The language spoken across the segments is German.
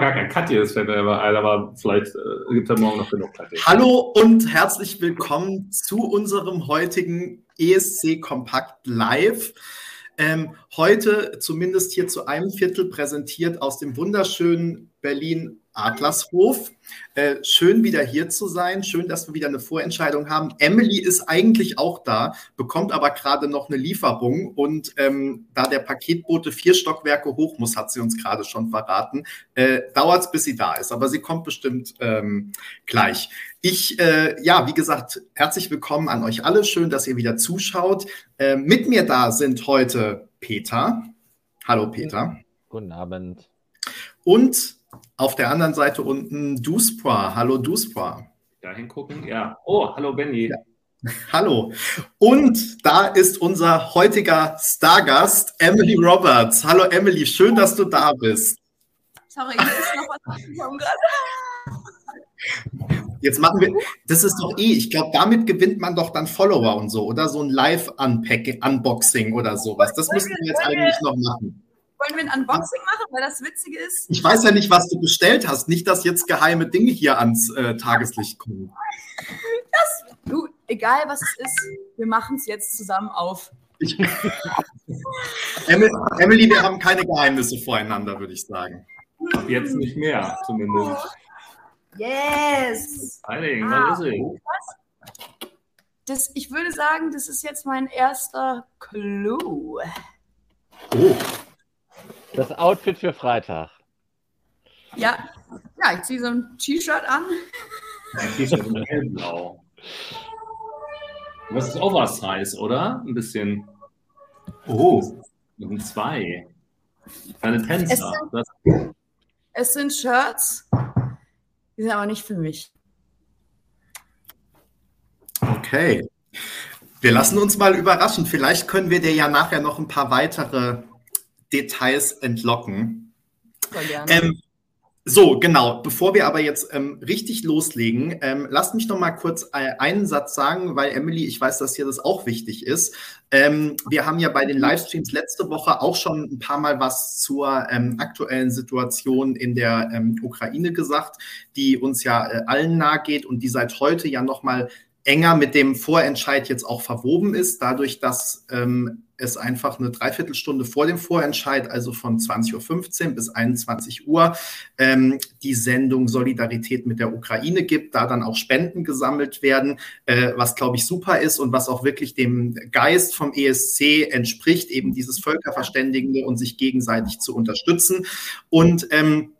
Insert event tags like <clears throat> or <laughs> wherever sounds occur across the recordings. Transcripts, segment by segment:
gar kein Cut das fällt mir aber ein, aber vielleicht äh, gibt es ja morgen noch genug Cut. Hallo und herzlich willkommen zu unserem heutigen ESC Kompakt Live. Ähm, heute zumindest hier zu einem Viertel präsentiert aus dem wunderschönen Berlin Adlershof. Äh, schön wieder hier zu sein. Schön, dass wir wieder eine Vorentscheidung haben. Emily ist eigentlich auch da, bekommt aber gerade noch eine Lieferung. Und ähm, da der Paketbote vier Stockwerke hoch muss, hat sie uns gerade schon verraten, äh, dauert es, bis sie da ist. Aber sie kommt bestimmt ähm, gleich. Ich, äh, ja, wie gesagt, herzlich willkommen an euch alle. Schön, dass ihr wieder zuschaut. Äh, mit mir da sind heute Peter. Hallo, Peter. Guten Abend. Und auf der anderen Seite unten Duspra. Hallo Duspra. Dahin gucken, ja. Oh, hallo Benny. Ja. <laughs> Hallo. Und da ist unser heutiger Stargast, Emily Roberts. Hallo Emily, schön, dass du da bist. Sorry, ich ist noch was gerade. <laughs> Jetzt machen wir, das ist doch eh, ich glaube, damit gewinnt man doch dann Follower und so, oder? So ein Live-Unboxing oder sowas. Das müssen wir jetzt eigentlich noch machen. Wollen wir ein Unboxing machen, weil das Witzige ist? Ich weiß ja nicht, was du bestellt hast. Nicht, dass jetzt geheime Dinge hier ans äh, Tageslicht kommen. Das, du, egal was es ist, wir machen es jetzt zusammen auf. Ich, <laughs> Emily, wir haben keine Geheimnisse voreinander, würde ich sagen. Ab jetzt nicht mehr, zumindest. Yes! Heiligen, ah, was ist es? Das, ich würde sagen, das ist jetzt mein erster Clou. Oh. Das Outfit für Freitag. Ja, ja ich ziehe so ein T-Shirt an. Ein T-Shirt in hellblau. Das ist Oversize, oder? Ein bisschen. Oh, mit einem zwei. Keine Tänzer. Es sind, es sind Shirts, die sind aber nicht für mich. Okay. Wir lassen uns mal überraschen. Vielleicht können wir dir ja nachher noch ein paar weitere Details entlocken. Ähm, so, genau. Bevor wir aber jetzt ähm, richtig loslegen, ähm, lasst mich noch mal kurz äh, einen Satz sagen, weil Emily, ich weiß, dass hier das auch wichtig ist. Ähm, wir haben ja bei den Livestreams letzte Woche auch schon ein paar Mal was zur ähm, aktuellen Situation in der ähm, Ukraine gesagt, die uns ja äh, allen nahe geht und die seit heute ja noch mal enger mit dem Vorentscheid jetzt auch verwoben ist, dadurch, dass ähm, es einfach eine Dreiviertelstunde vor dem Vorentscheid, also von 20.15 Uhr bis 21 Uhr, ähm, die Sendung Solidarität mit der Ukraine gibt, da dann auch Spenden gesammelt werden, äh, was, glaube ich, super ist und was auch wirklich dem Geist vom ESC entspricht, eben dieses Völkerverständigende und sich gegenseitig zu unterstützen. Und ähm,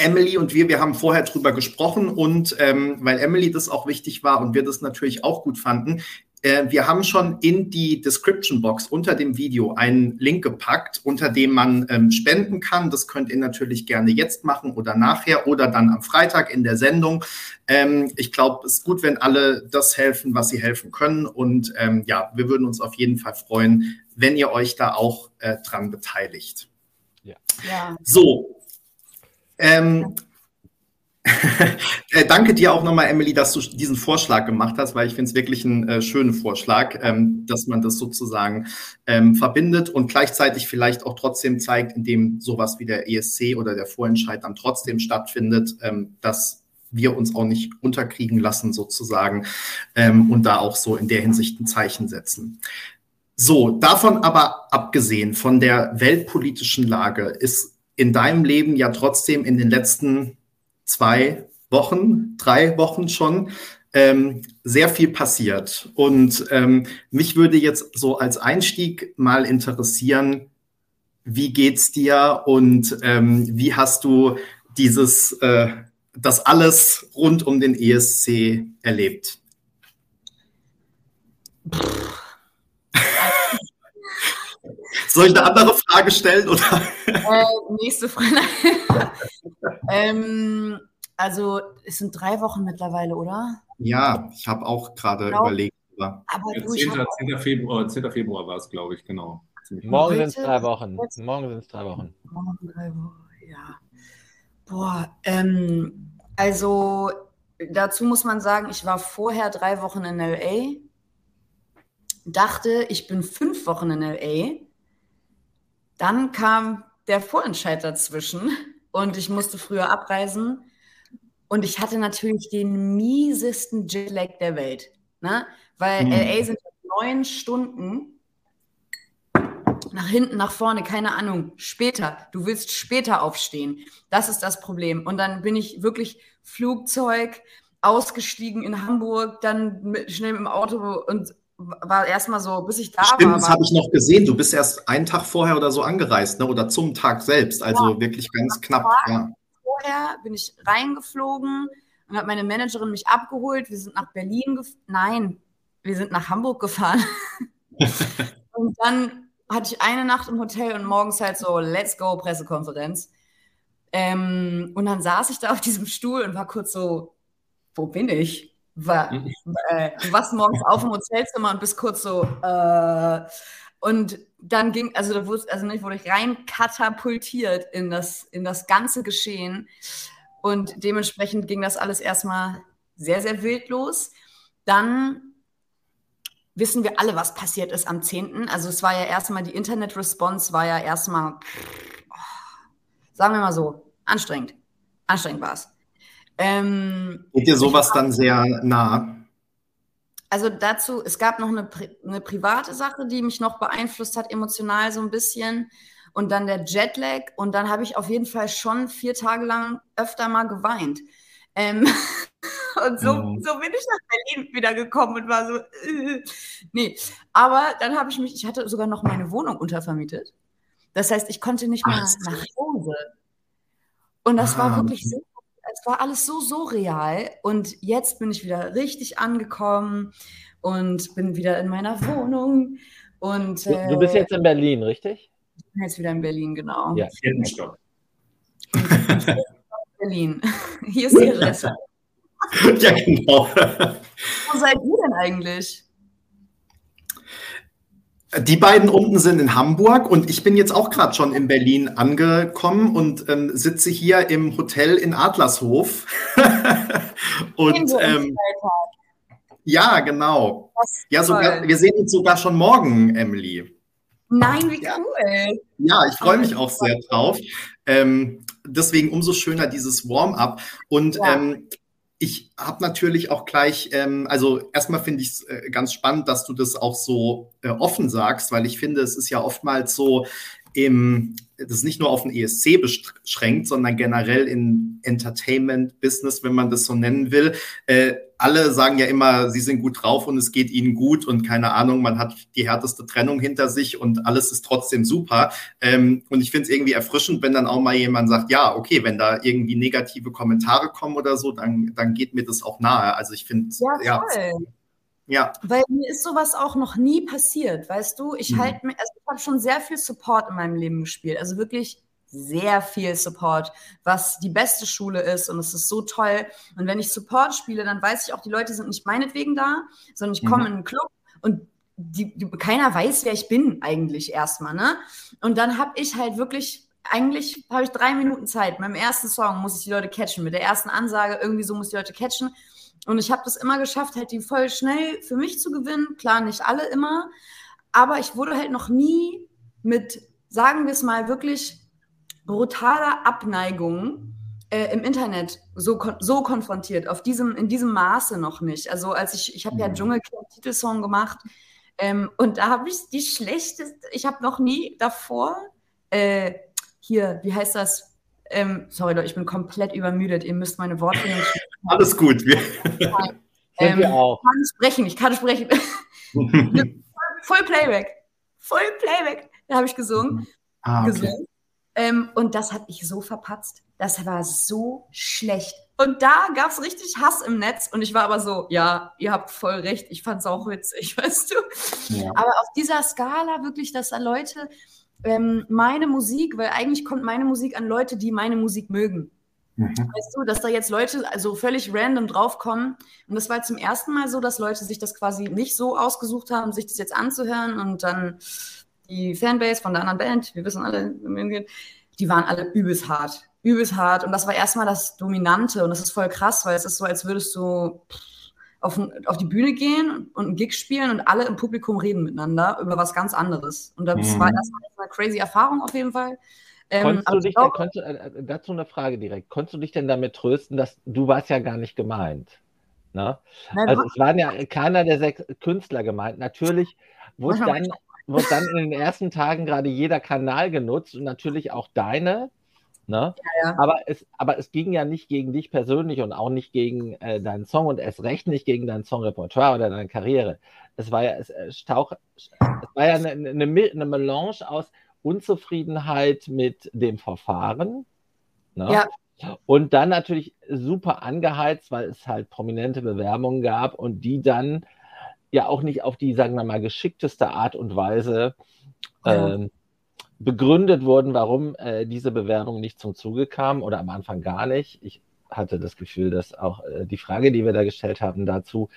Emily und wir, wir haben vorher drüber gesprochen und ähm, weil Emily das auch wichtig war und wir das natürlich auch gut fanden, äh, wir haben schon in die Description Box unter dem Video einen Link gepackt, unter dem man ähm, spenden kann. Das könnt ihr natürlich gerne jetzt machen oder nachher oder dann am Freitag in der Sendung. Ähm, ich glaube, es ist gut, wenn alle das helfen, was sie helfen können. Und ähm, ja, wir würden uns auf jeden Fall freuen, wenn ihr euch da auch äh, dran beteiligt. Ja. ja. So, ähm, <laughs> äh, danke dir auch nochmal, Emily, dass du diesen Vorschlag gemacht hast, weil ich finde es wirklich einen äh, schönen Vorschlag, ähm, dass man das sozusagen ähm, verbindet und gleichzeitig vielleicht auch trotzdem zeigt, indem sowas wie der ESC oder der Vorentscheid dann trotzdem stattfindet, ähm, dass wir uns auch nicht unterkriegen lassen sozusagen ähm, und da auch so in der Hinsicht ein Zeichen setzen. So, davon aber abgesehen von der weltpolitischen Lage ist in deinem Leben ja trotzdem in den letzten zwei Wochen, drei Wochen schon ähm, sehr viel passiert. Und ähm, mich würde jetzt so als Einstieg mal interessieren, wie geht's dir und ähm, wie hast du dieses, äh, das alles rund um den ESC erlebt? Soll ich eine andere Frage stellen? Oder? Äh, nächste Frage. <laughs> ähm, also, es sind drei Wochen mittlerweile, oder? Ja, ich habe auch gerade überlegt. Aber ja, 10. 10. Februar, 10. Februar war es, glaube ich, genau. Morgen sind es drei Wochen. Morgen sind es drei Wochen. Morgen drei Wochen, ja. Boah, ähm, also dazu muss man sagen, ich war vorher drei Wochen in LA, dachte, ich bin fünf Wochen in LA dann kam der Vorentscheid dazwischen. und ich musste früher abreisen. Und ich hatte natürlich den miesesten Jetlag der Welt. Ne? Weil mhm. LA sind neun Stunden nach hinten, nach vorne, keine Ahnung, später. Du willst später aufstehen. Das ist das Problem. Und dann bin ich wirklich Flugzeug ausgestiegen in Hamburg, dann mit, schnell im Auto und war erstmal so, bis ich da Stimmt, war. das habe ich noch gesehen. Du bist erst einen Tag vorher oder so angereist, ne? oder zum Tag selbst. Also ja, wirklich ganz knapp. Ja. Vorher bin ich reingeflogen und hat meine Managerin mich abgeholt. Wir sind nach Berlin gefahren. Nein, wir sind nach Hamburg gefahren. <laughs> und dann hatte ich eine Nacht im Hotel und morgens halt so, let's go, Pressekonferenz. Ähm, und dann saß ich da auf diesem Stuhl und war kurz so, wo bin ich? Mhm. äh, du warst morgens auf im Hotelzimmer und bist kurz so, äh, und dann ging, also da wurde, also nicht, wurde ich rein katapultiert in das, in das ganze Geschehen. Und dementsprechend ging das alles erstmal sehr, sehr wild los. Dann wissen wir alle, was passiert ist am 10. Also es war ja erstmal, die Internet-Response war ja erstmal, sagen wir mal so, anstrengend. Anstrengend war es. Ähm, Geht dir sowas dann sehr nah? Also dazu, es gab noch eine, eine private Sache, die mich noch beeinflusst hat, emotional so ein bisschen. Und dann der Jetlag. Und dann habe ich auf jeden Fall schon vier Tage lang öfter mal geweint. Ähm, <laughs> und so, mhm. so bin ich nach Berlin wieder gekommen und war so, äh, nee. Aber dann habe ich mich, ich hatte sogar noch meine Wohnung untervermietet. Das heißt, ich konnte nicht mehr Ach, nach Hause. Und das ah, war wirklich so, es war alles so surreal. Und jetzt bin ich wieder richtig angekommen und bin wieder in meiner Wohnung. Und, äh, du, bist jetzt in Berlin, richtig? Ich bin jetzt wieder in Berlin, genau. Ja, vierten Stock. <laughs> Berlin. Hier ist die <laughs> Adresse. ja, genau. Wo seid ihr denn eigentlich? Die beiden unten sind in Hamburg und ich bin jetzt auch gerade schon in Berlin angekommen und ähm, sitze hier im Hotel in Adlershof. <laughs> und ähm, ja, genau. Ja, sogar, wir sehen uns sogar schon morgen, Emily. Nein, wie cool. Ja, ich freue mich auch sehr drauf. Ähm, deswegen umso schöner dieses Warm-up. Und ja. ähm, ich habe natürlich auch gleich, ähm, also erstmal finde ich es äh, ganz spannend, dass du das auch so äh, offen sagst, weil ich finde, es ist ja oftmals so im, das nicht nur auf den ESC beschränkt, sondern generell in Entertainment-Business, wenn man das so nennen will. Äh, alle sagen ja immer, sie sind gut drauf und es geht ihnen gut und keine Ahnung, man hat die härteste Trennung hinter sich und alles ist trotzdem super. Ähm, und ich finde es irgendwie erfrischend, wenn dann auch mal jemand sagt, ja, okay, wenn da irgendwie negative Kommentare kommen oder so, dann, dann geht mir das auch nahe. Also ich finde, ja, ja, ja. Weil mir ist sowas auch noch nie passiert, weißt du? Ich mhm. halte mir, also ich habe schon sehr viel Support in meinem Leben gespielt. Also wirklich sehr viel Support, was die beste Schule ist und es ist so toll. Und wenn ich Support spiele, dann weiß ich auch, die Leute sind nicht meinetwegen da, sondern ich komme mhm. in einen Club und die, die, keiner weiß, wer ich bin eigentlich erstmal, ne? Und dann habe ich halt wirklich, eigentlich habe ich drei Minuten Zeit. Mit dem ersten Song muss ich die Leute catchen, mit der ersten Ansage irgendwie so muss ich die Leute catchen. Und ich habe das immer geschafft, halt die voll schnell für mich zu gewinnen. Klar, nicht alle immer, aber ich wurde halt noch nie mit, sagen wir es mal, wirklich brutaler Abneigung äh, im Internet so, kon so konfrontiert, auf diesem, in diesem Maße noch nicht. Also als ich, ich habe ja mhm. Dschungelcamp Titelsong gemacht ähm, und da habe ich die schlechteste, ich habe noch nie davor, äh, hier, wie heißt das? Ähm, sorry Leute, ich bin komplett übermüdet, ihr müsst meine Worte nicht. <laughs> Alles gut. Wir <laughs> ähm, wir auch. Ich kann sprechen, ich kann sprechen. <laughs> Voll Playback. Voll Playback. Da habe ich gesungen. Ah, okay. gesungen. Ähm, und das habe ich so verpatzt. Das war so schlecht. Und da gab es richtig Hass im Netz. Und ich war aber so, ja, ihr habt voll recht. Ich fand es auch witzig, weißt du. Ja. Aber auf dieser Skala wirklich, dass da Leute ähm, meine Musik, weil eigentlich kommt meine Musik an Leute, die meine Musik mögen. Mhm. Weißt du, dass da jetzt Leute also völlig random draufkommen. Und das war zum ersten Mal so, dass Leute sich das quasi nicht so ausgesucht haben, sich das jetzt anzuhören und dann die Fanbase von der anderen Band, wir wissen alle, die waren alle übelst hart. Übelst hart. Und das war erstmal das Dominante. Und das ist voll krass, weil es ist so, als würdest du auf, auf die Bühne gehen und einen Gig spielen und alle im Publikum reden miteinander über was ganz anderes. Und das mhm. war erstmal eine crazy Erfahrung auf jeden Fall. Ähm, konntest du dich, auch, konntest, äh, dazu eine Frage direkt. Konntest du dich denn damit trösten, dass du warst ja gar nicht gemeint? Ne? Nein, also es waren ja keiner der sechs Künstler gemeint. Natürlich wurde dann, wurde dann in den ersten Tagen gerade jeder Kanal genutzt und natürlich auch deine. Ne? Ja, ja. Aber, es, aber es ging ja nicht gegen dich persönlich und auch nicht gegen äh, deinen Song und erst recht nicht gegen dein Songrepertoire oder deine Karriere. Es war ja, es, es, stauch, es war ja eine, eine, eine Melange aus Unzufriedenheit mit dem Verfahren. Ne? Ja. Und dann natürlich super angeheizt, weil es halt prominente Bewerbungen gab und die dann ja auch nicht auf die, sagen wir mal, geschickteste Art und Weise ja. Begründet wurden, warum äh, diese Bewerbung nicht zum Zuge kam oder am Anfang gar nicht. Ich hatte das Gefühl, dass auch äh, die Frage, die wir da gestellt haben dazu,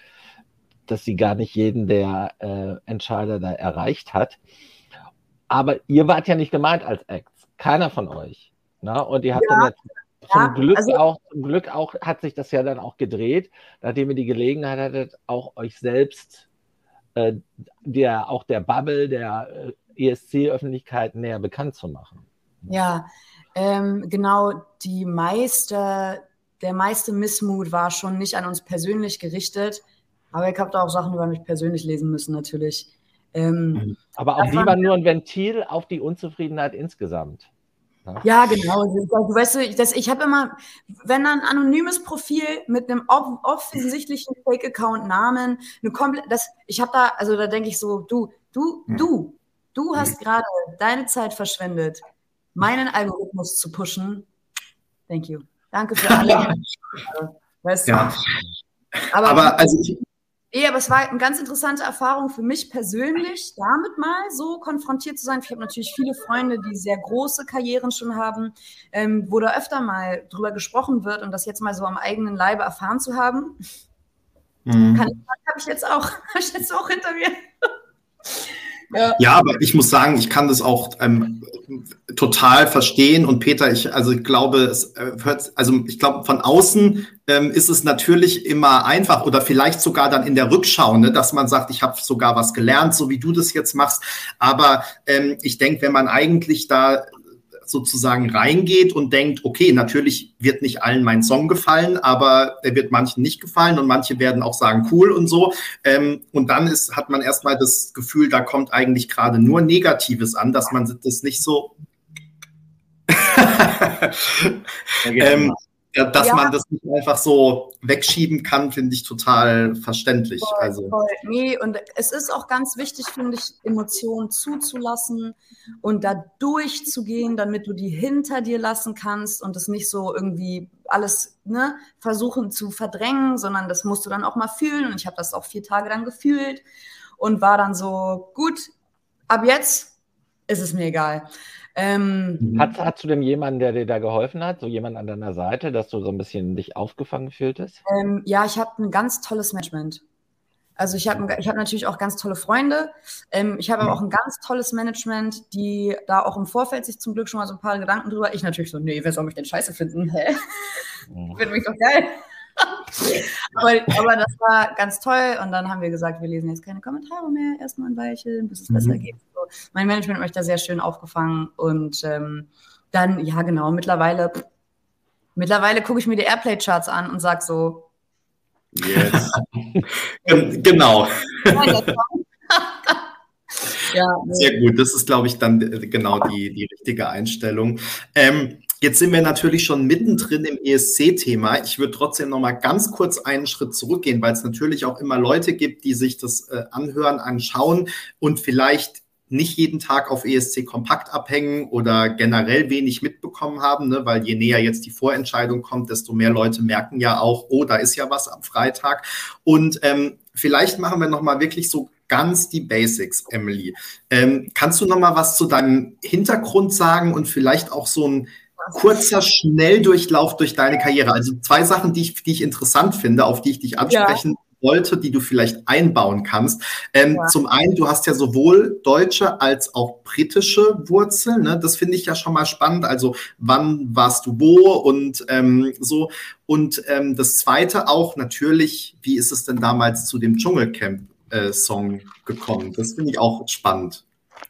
dass sie gar nicht jeden der äh, Entscheider da erreicht hat. Aber ihr wart ja nicht gemeint als Acts, keiner von euch. Ne? Und ihr habt ja. dann jetzt zum ja, Glück also, auch, zum Glück auch hat sich das ja dann auch gedreht, nachdem ihr die Gelegenheit hattet, auch euch selbst, äh, der, auch der Bubble, der äh, ESC-Öffentlichkeit näher bekannt zu machen. Ja, ähm, genau, die meiste, der meiste Missmut war schon nicht an uns persönlich gerichtet, aber ich habe da auch Sachen über mich persönlich lesen müssen, natürlich. Ähm, aber auch lieber nur ein Ventil auf die Unzufriedenheit insgesamt. Ja, ja genau. Also, du weißt du, das, ich habe immer, wenn ein anonymes Profil mit einem offensichtlichen Fake-Account-Namen, eine komplett, das, ich habe da, also da denke ich so, du, du, hm. du, du hast gerade deine Zeit verschwendet, meinen Algorithmus zu pushen. Thank you. Danke für alle. <laughs> weißt du? Ja. Aber, aber also ich, Nee, aber es war eine ganz interessante Erfahrung für mich persönlich, damit mal so konfrontiert zu sein. Ich habe natürlich viele Freunde, die sehr große Karrieren schon haben, ähm, wo da öfter mal drüber gesprochen wird und das jetzt mal so am eigenen Leibe erfahren zu haben. Mhm. Kann ich, habe ich jetzt auch, <laughs> habe ich jetzt auch hinter mir. Ja. ja, aber ich muss sagen, ich kann das auch ähm, total verstehen. Und Peter, ich also ich glaube, es äh, hört, also ich glaube, von außen ähm, ist es natürlich immer einfach oder vielleicht sogar dann in der Rückschau, ne, dass man sagt, ich habe sogar was gelernt, so wie du das jetzt machst. Aber ähm, ich denke, wenn man eigentlich da sozusagen reingeht und denkt, okay, natürlich wird nicht allen mein Song gefallen, aber er wird manchen nicht gefallen und manche werden auch sagen, cool und so. Ähm, und dann ist, hat man erstmal das Gefühl, da kommt eigentlich gerade nur Negatives an, dass man das nicht so. ähm, dass ja. man das nicht einfach so wegschieben kann, finde ich total verständlich. Voll, also. Voll. Nee, und es ist auch ganz wichtig, finde ich, Emotionen zuzulassen und da durchzugehen, damit du die hinter dir lassen kannst und das nicht so irgendwie alles ne, versuchen zu verdrängen, sondern das musst du dann auch mal fühlen. Und ich habe das auch vier Tage dann gefühlt und war dann so, gut, ab jetzt ist es mir egal. Ähm, mhm. hast, hast, du denn jemanden, der dir da geholfen hat, so jemand an deiner Seite, dass du so ein bisschen dich aufgefangen fühltest? Ähm, ja, ich habe ein ganz tolles Management. Also ich habe ich hab natürlich auch ganz tolle Freunde. Ähm, ich habe aber mhm. auch ein ganz tolles Management, die da auch im Vorfeld sich zum Glück schon mal so ein paar Gedanken drüber. Ich natürlich so, nee, wer soll mich denn scheiße finden? Hä? Mhm. Finde mich doch geil. <laughs> aber, aber, das war ganz toll. Und dann haben wir gesagt, wir lesen jetzt keine Kommentare mehr, erstmal ein Weilchen, bis es mhm. besser geht. Mein Management hat mich da sehr schön aufgefangen. Und ähm, dann, ja, genau, mittlerweile, mittlerweile gucke ich mir die Airplay-Charts an und sage so. Yes. <laughs> genau. <laughs> ja, Sehr gut, das ist, glaube ich, dann genau die, die richtige Einstellung. Ähm, Jetzt sind wir natürlich schon mittendrin im ESC-Thema. Ich würde trotzdem noch mal ganz kurz einen Schritt zurückgehen, weil es natürlich auch immer Leute gibt, die sich das äh, anhören, anschauen und vielleicht nicht jeden Tag auf ESC Kompakt abhängen oder generell wenig mitbekommen haben, ne? weil je näher jetzt die Vorentscheidung kommt, desto mehr Leute merken ja auch, oh, da ist ja was am Freitag. Und ähm, vielleicht machen wir noch mal wirklich so ganz die Basics, Emily. Ähm, kannst du noch mal was zu deinem Hintergrund sagen und vielleicht auch so ein kurzer Schnelldurchlauf durch deine Karriere. Also zwei Sachen, die ich, die ich interessant finde, auf die ich dich ansprechen ja. Wollte, die du vielleicht einbauen kannst. Ähm, ja. Zum einen, du hast ja sowohl deutsche als auch britische Wurzeln. Ne? Das finde ich ja schon mal spannend. Also wann warst du wo und ähm, so. Und ähm, das zweite auch natürlich, wie ist es denn damals zu dem Dschungelcamp-Song äh, gekommen? Das finde ich auch spannend.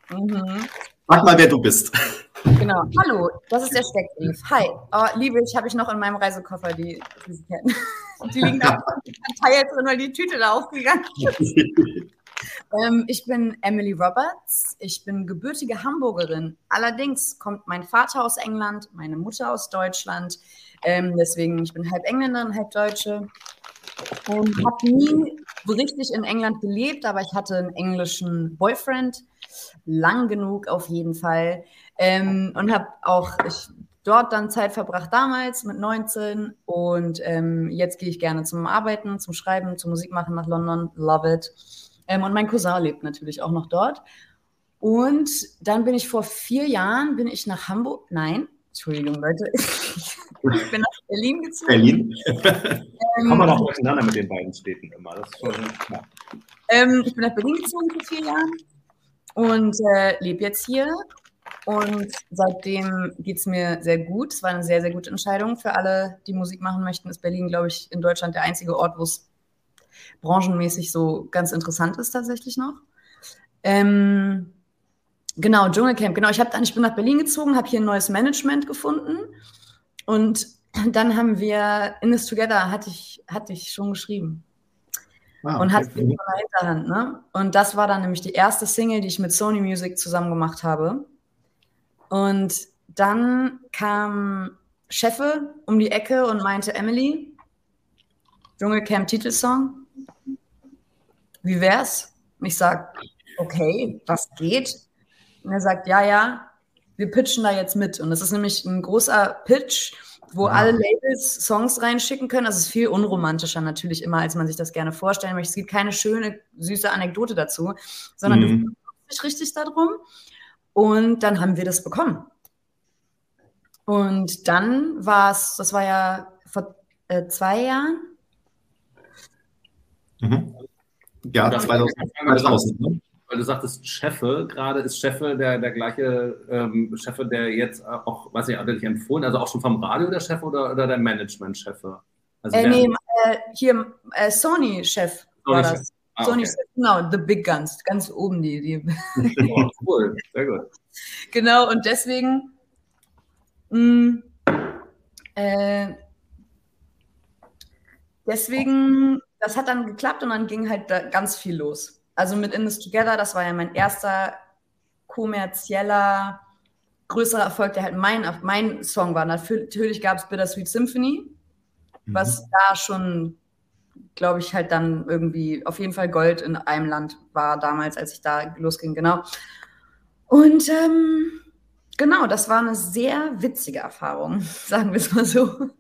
Mhm. Sag mal, wer du bist. Genau. Hallo, das ist der Steckbrief. Hi. Oh, liebe ich, habe ich noch in meinem Reisekoffer, die, kennen. <laughs> Die liegen da Teil drin, weil die Tüte da aufgegangen ist. <laughs> ähm, ich bin Emily Roberts. Ich bin gebürtige Hamburgerin. Allerdings kommt mein Vater aus England, meine Mutter aus Deutschland. Ähm, deswegen, ich bin halb Engländerin, halb Deutsche. Und habe nie so richtig in England gelebt, aber ich hatte einen englischen Boyfriend. Lang genug auf jeden Fall. Ähm, und habe auch ich, dort dann Zeit verbracht damals mit 19 und ähm, jetzt gehe ich gerne zum Arbeiten, zum Schreiben, zum Musik machen nach London. Love it. Ähm, und mein Cousin lebt natürlich auch noch dort. Und dann bin ich vor vier Jahren bin ich nach Hamburg. Nein, Entschuldigung, Leute. ich bin nach Berlin gezogen. Berlin. ähm, Kommen wir noch durcheinander mit den beiden Städten immer. Das ist schon. Ähm, ich bin nach Berlin gezogen vor vier Jahren und äh, lebe jetzt hier und seitdem geht es mir sehr gut. Es war eine sehr, sehr gute Entscheidung für alle, die Musik machen möchten. Ist Berlin, glaube ich, in Deutschland der einzige Ort, wo es branchenmäßig so ganz interessant ist tatsächlich noch. Ähm, genau, Dschungelcamp. Genau, ich, hab dann, ich bin nach Berlin gezogen, habe hier ein neues Management gefunden und <clears throat> dann haben wir In This Together, hatte ich, hatte ich schon geschrieben. Ah, okay. Und hatte in der Hinterhand. Ne? Und das war dann nämlich die erste Single, die ich mit Sony Music zusammen gemacht habe. Und dann kam Cheffe um die Ecke und meinte, Emily, Dschungelcamp Titelsong, wie wär's? Und ich sag, okay, was geht? Und er sagt, ja, ja, wir pitchen da jetzt mit. Und das ist nämlich ein großer Pitch, wo ja. alle Labels Songs reinschicken können. Es ist viel unromantischer natürlich immer, als man sich das gerne vorstellen möchte. Es gibt keine schöne, süße Anekdote dazu, sondern mhm. du dich richtig darum. Und dann haben wir das bekommen. Und dann war es, das war ja vor äh, zwei Jahren. Mhm. Ja, 2000. Ne? Weil du sagtest, Cheffe, gerade ist Cheffe der, der gleiche ähm, Cheffe, der jetzt auch, weiß ich, hat er dich empfohlen, also auch schon vom Radio der Chef oder, oder der Management-Cheffe? Also äh, nee, äh, hier äh, Sony-Chef war das. Ah, Sony, okay. genau, The Big Guns, ganz oben die. die <laughs> oh, cool, sehr gut. Genau, und deswegen, mh, mm, äh, deswegen, das hat dann geklappt und dann ging halt ganz viel los. Also mit In This Together, das war ja mein erster kommerzieller, größerer Erfolg, der halt mein, mein Song war. Natürlich gab es Bittersweet Symphony, mhm. was da schon glaube ich, halt dann irgendwie auf jeden Fall Gold in einem Land war damals, als ich da losging, genau. Und ähm, genau, das war eine sehr witzige Erfahrung, <laughs> sagen wir es mal so. <laughs>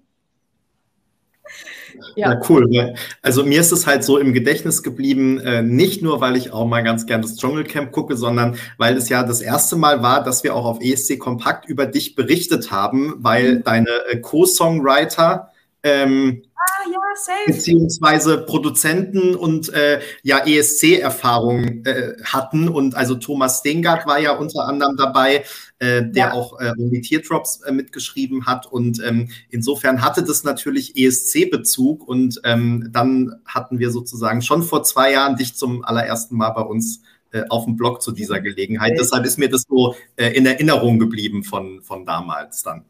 Ja. ja. cool. Also mir ist es halt so im Gedächtnis geblieben, äh, nicht nur, weil ich auch mal ganz gern das Dschungelcamp gucke, sondern weil es ja das erste Mal war, dass wir auch auf ESC Kompakt über dich berichtet haben, weil mhm. deine äh, Co-Songwriter ähm, ah, ja, safe. beziehungsweise Produzenten und äh, ja ESC-Erfahrung äh, hatten. Und also Thomas Stengart war ja unter anderem dabei, äh, der ja. auch äh, die Teardrops äh, mitgeschrieben hat. Und ähm, insofern hatte das natürlich ESC-Bezug. Und ähm, dann hatten wir sozusagen schon vor zwei Jahren dich zum allerersten Mal bei uns äh, auf dem Blog zu dieser Gelegenheit. Okay. Deshalb ist mir das so äh, in Erinnerung geblieben von, von damals dann.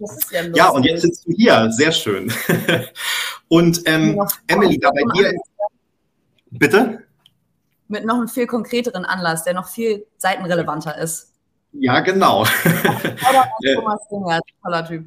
Das ist ja, ja, und jetzt sitzt du hier. Sehr schön. <laughs> und ähm, Emily, da bei dir. Bitte? Mit noch einem viel konkreteren Anlass, der noch viel seitenrelevanter ist. Ja, genau. <laughs> <laughs> Thomas Singer, toller Typ.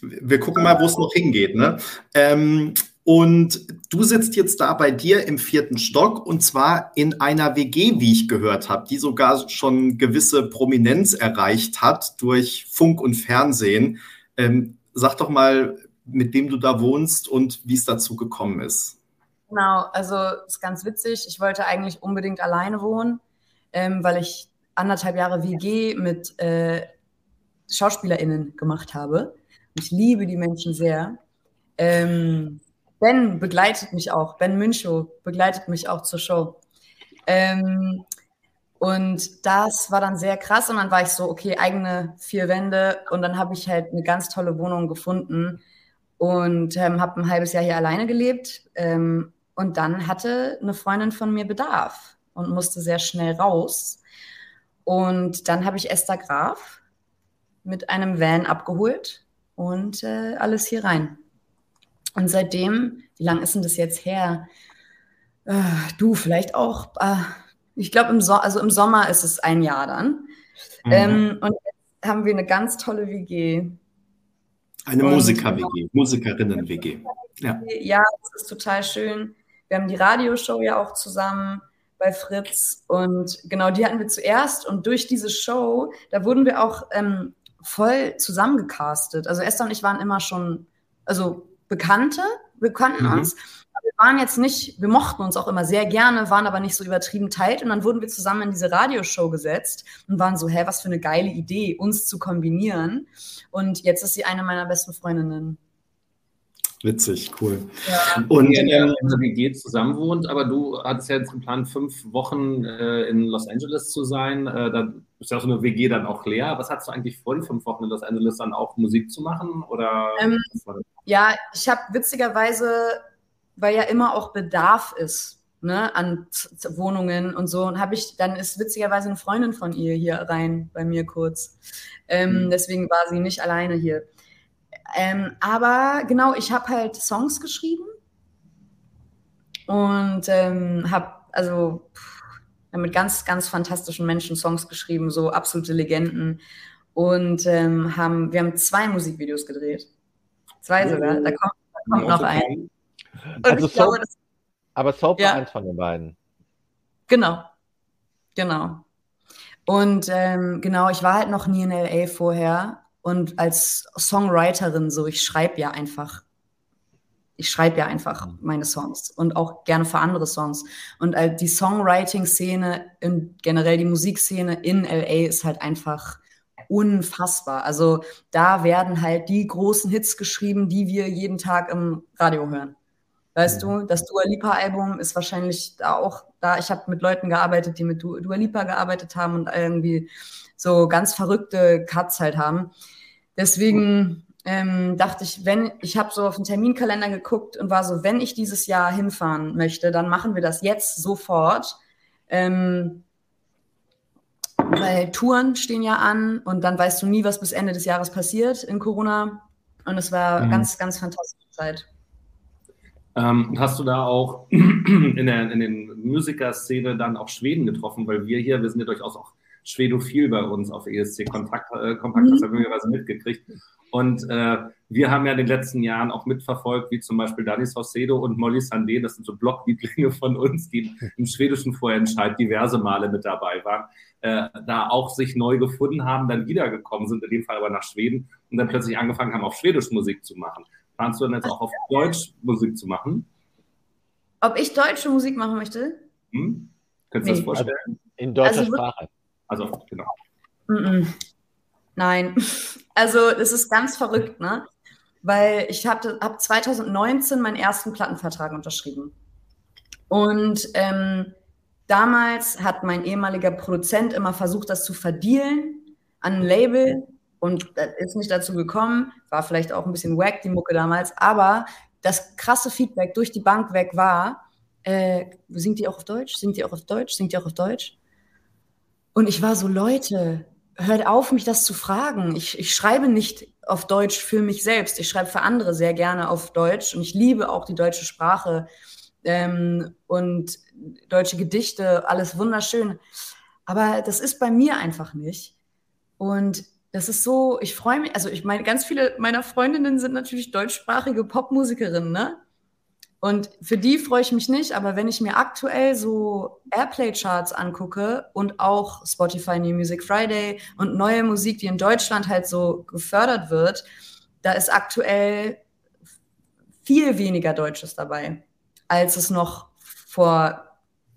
Wir gucken mal, wo es noch hingeht. Ne? Ähm, und du sitzt jetzt da bei dir im vierten Stock und zwar in einer WG, wie ich gehört habe, die sogar schon gewisse Prominenz erreicht hat durch Funk und Fernsehen. Ähm, sag doch mal, mit wem du da wohnst und wie es dazu gekommen ist. Genau, also ist ganz witzig. Ich wollte eigentlich unbedingt alleine wohnen, ähm, weil ich anderthalb Jahre WG mit äh, SchauspielerInnen gemacht habe. Ich liebe die Menschen sehr. Ähm, Ben begleitet mich auch. Ben Münchow begleitet mich auch zur Show. Ähm, und das war dann sehr krass. Und dann war ich so, okay, eigene vier Wände. Und dann habe ich halt eine ganz tolle Wohnung gefunden und ähm, habe ein halbes Jahr hier alleine gelebt. Ähm, und dann hatte eine Freundin von mir Bedarf und musste sehr schnell raus. Und dann habe ich Esther Graf mit einem Van abgeholt und äh, alles hier rein. Und seitdem, wie lange ist denn das jetzt her? Äh, du, vielleicht auch, äh, ich glaube, im, so also im Sommer ist es ein Jahr dann. Mhm. Ähm, und jetzt haben wir eine ganz tolle WG. Eine Musiker-WG, Musikerinnen-WG. Ja. ja, das ist total schön. Wir haben die Radioshow ja auch zusammen bei Fritz und genau die hatten wir zuerst und durch diese Show, da wurden wir auch ähm, voll zusammengecastet. Also Esther und ich waren immer schon, also Bekannte, wir kannten mhm. uns. wir waren jetzt nicht, wir mochten uns auch immer sehr gerne, waren aber nicht so übertrieben tight. Und dann wurden wir zusammen in diese Radioshow gesetzt und waren so, hä, was für eine geile Idee, uns zu kombinieren. Und jetzt ist sie eine meiner besten Freundinnen. Witzig, cool. Ja. Und der in der WG zusammen wohnt, aber du hattest ja jetzt geplant, fünf Wochen äh, in Los Angeles zu sein. Äh, da ist ja so eine WG dann auch leer. Was hast du eigentlich vor, die fünf Wochen in Los Angeles dann auch Musik zu machen? Oder ähm, ja, ich habe witzigerweise, weil ja immer auch Bedarf ist. Ne, an Wohnungen und so. Und habe ich, dann ist witzigerweise eine Freundin von ihr hier rein bei mir kurz. Ähm, mhm. Deswegen war sie nicht alleine hier. Ähm, aber genau, ich habe halt Songs geschrieben und ähm, habe also mit ganz, ganz fantastischen Menschen Songs geschrieben, so absolute Legenden. Und ähm, haben, wir haben zwei Musikvideos gedreht. Zwei sogar. Da kommt, da kommt noch ein. Also Soap, glaube, das, aber Soap ja. war eins von den beiden. Genau. Genau. Und ähm, genau, ich war halt noch nie in LA vorher und als Songwriterin so, ich schreibe ja einfach, ich schreibe ja einfach mhm. meine Songs und auch gerne für andere Songs. Und die Songwriting-Szene, generell die Musikszene in LA ist halt einfach unfassbar. Also da werden halt die großen Hits geschrieben, die wir jeden Tag im Radio hören. Weißt mhm. du, das Dua Lipa Album ist wahrscheinlich da auch da. Ich habe mit Leuten gearbeitet, die mit Dua Lipa gearbeitet haben und irgendwie so ganz verrückte Cuts halt haben. Deswegen ähm, dachte ich, wenn ich habe so auf den Terminkalender geguckt und war so, wenn ich dieses Jahr hinfahren möchte, dann machen wir das jetzt sofort. Ähm, weil Touren stehen ja an und dann weißt du nie, was bis Ende des Jahres passiert in Corona. Und es war mhm. ganz, ganz fantastische Zeit. Ähm, hast du da auch <clears throat> in der in den Musikerszene dann auch Schweden getroffen? Weil wir hier, wir sind ja durchaus auch Schwedophil bei uns auf ESC Kontakt, äh, Kompakt, das haben wir möglicherweise mitgekriegt. Und äh, wir haben ja in den letzten Jahren auch mitverfolgt, wie zum Beispiel Dani Saucedo und Molly Sandé, das sind so Blocklieblinge von uns, die im schwedischen Vorentscheid diverse Male mit dabei waren, äh, da auch sich neu gefunden haben, dann wiedergekommen sind, in dem Fall aber nach Schweden und dann plötzlich angefangen haben, auf Schwedisch Musik zu machen. Planst du dann jetzt auch auf Deutsch Musik zu machen? Ob ich deutsche Musik machen möchte? Hm? Könntest du nee. das vorstellen? In deutscher also, Sprache. Also, genau. Nein. <laughs> Also, es ist ganz verrückt, ne? Weil ich habe hab 2019 meinen ersten Plattenvertrag unterschrieben. Und ähm, damals hat mein ehemaliger Produzent immer versucht, das zu verdienen an ein Label. Und das ist nicht dazu gekommen. War vielleicht auch ein bisschen wack, die Mucke damals. Aber das krasse Feedback durch die Bank weg war, äh, singt die auch auf Deutsch? Singt die auch auf Deutsch? Singt die auch auf Deutsch? Und ich war so, Leute, hört auf, mich das zu fragen. Ich, ich schreibe nicht auf Deutsch für mich selbst. Ich schreibe für andere sehr gerne auf Deutsch und ich liebe auch die deutsche Sprache ähm, und deutsche Gedichte, alles wunderschön. Aber das ist bei mir einfach nicht. Und das ist so, ich freue mich, also ich meine, ganz viele meiner Freundinnen sind natürlich deutschsprachige Popmusikerinnen, ne? Und für die freue ich mich nicht, aber wenn ich mir aktuell so Airplay-Charts angucke und auch Spotify New Music Friday und neue Musik, die in Deutschland halt so gefördert wird, da ist aktuell viel weniger Deutsches dabei, als es noch vor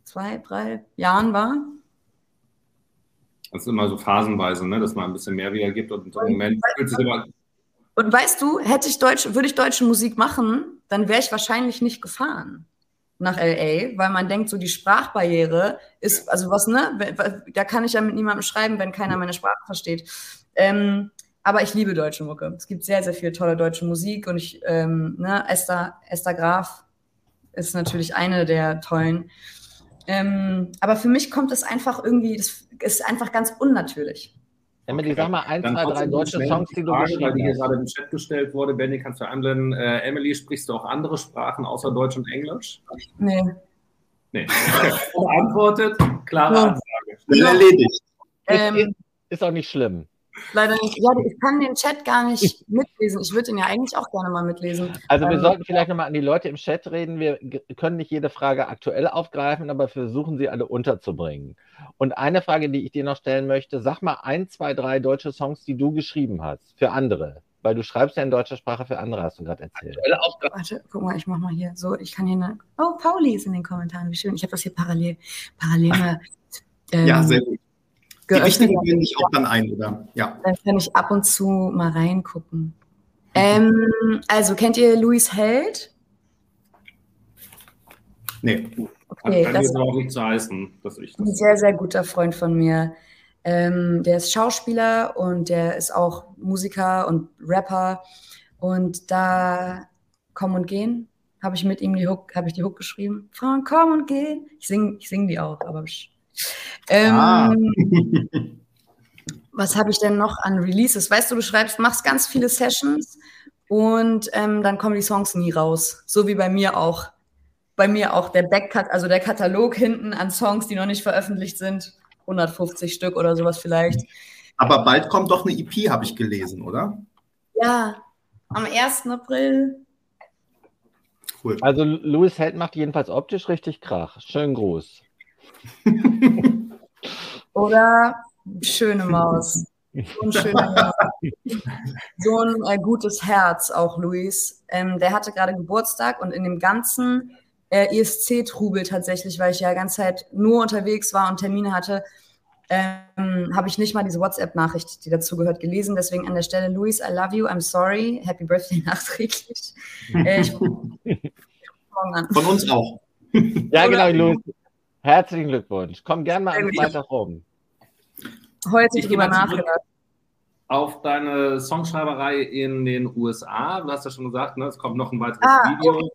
zwei, drei Jahren war. Das ist immer so phasenweise, ne? dass man ein bisschen mehr wieder gibt und im Moment fühlt sich immer und weißt du, hätte ich Deutsch, würde ich deutsche Musik machen, dann wäre ich wahrscheinlich nicht gefahren nach LA, weil man denkt, so die Sprachbarriere ist, also was, ne, da kann ich ja mit niemandem schreiben, wenn keiner meine Sprache versteht. Ähm, aber ich liebe deutsche Mucke. Es gibt sehr, sehr viel tolle deutsche Musik und ich, ähm, ne, Esther, Esther Graf ist natürlich eine der tollen. Ähm, aber für mich kommt es einfach irgendwie, das ist einfach ganz unnatürlich. Emily, okay. sag mal ein, Dann zwei, drei deutsche Songs, die du Frage, geschrieben weil die hier gerade im Chat gestellt wurde. Benny, kannst du einblenden. Äh, Emily, sprichst du auch andere Sprachen außer Deutsch und Englisch? Nee. Nee. <laughs> Beantwortet, klare Ansage. Bin erledigt. Ähm, ist auch nicht schlimm. Leider nicht. Ja, ich kann den Chat gar nicht <laughs> mitlesen. Ich würde ihn ja eigentlich auch gerne mal mitlesen. Also wir ähm, sollten vielleicht nochmal an die Leute im Chat reden. Wir können nicht jede Frage aktuell aufgreifen, aber versuchen sie alle unterzubringen. Und eine Frage, die ich dir noch stellen möchte, sag mal ein, zwei, drei deutsche Songs, die du geschrieben hast, für andere. Weil du schreibst ja in deutscher Sprache für andere, hast du gerade erzählt. Warte, guck mal, ich mach mal hier. So, ich kann hier eine. Oh, Pauli ist in den Kommentaren, wie schön. Ich habe das hier parallel, parallel <laughs> mal. Ähm, ja, sehr gut. Die richtigen blende ich auch dann ein, oder? Ja. Dann kann ich ab und zu mal reingucken. Ähm, also, kennt ihr Louis Held? Nee. Okay, kann das auch nicht zu heißen, dass ich das. Ein sehr, sehr guter Freund von mir. Ähm, der ist Schauspieler und der ist auch Musiker und Rapper. Und da Komm und Gehen habe ich mit ihm die Hook, habe ich die Hook geschrieben. Frauen, komm und gehen. Ich singe ich sing die auch, aber ähm, ah. <laughs> was habe ich denn noch an Releases? Weißt du, du schreibst, machst ganz viele Sessions und ähm, dann kommen die Songs nie raus. So wie bei mir auch. Bei mir auch der Backcut, also der Katalog hinten an Songs, die noch nicht veröffentlicht sind. 150 Stück oder sowas vielleicht. Aber bald kommt doch eine EP, habe ich gelesen, oder? Ja, am 1. April. Cool. Also Louis Held macht jedenfalls optisch richtig Krach. Schön groß. <laughs> Oder schöne Maus. So ein, schöner, so ein äh, gutes Herz auch, Luis. Ähm, der hatte gerade Geburtstag und in dem ganzen äh, ESC-Trubel tatsächlich, weil ich ja die ganze Zeit nur unterwegs war und Termine hatte, ähm, habe ich nicht mal diese WhatsApp-Nachricht, die dazu gehört, gelesen. Deswegen an der Stelle, Luis, I love you, I'm sorry, Happy Birthday <laughs> nachträglich. Äh, ich, <laughs> Von uns auch. Ja, genau, Luis. Herzlichen Glückwunsch. Komm gern mal am Freitag rum. Heute ich drüber nachgedacht. Auf deine Songschreiberei in den USA. Du hast ja schon gesagt, ne, es kommt noch ein weiteres ah, Video.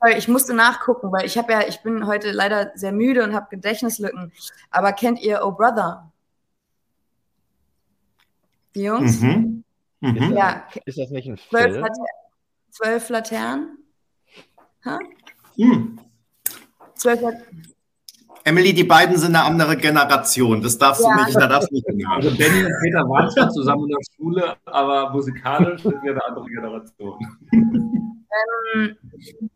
Okay. Ich musste nachgucken, weil ich habe ja, ich bin heute leider sehr müde und habe Gedächtnislücken. Aber kennt ihr Oh Brother? Die Jungs? Mhm. Mhm. Ja. Ist das nicht ein Film? Zwölf, Later Zwölf Laternen? Ha? Mhm. Zwölf Laternen. Emily, die beiden sind eine andere Generation. Das darfst ja. du nicht, da darfst du nicht hinaus. Also Benny und Peter waren zwar zusammen in der Schule, aber musikalisch sind wir eine andere Generation. Ähm,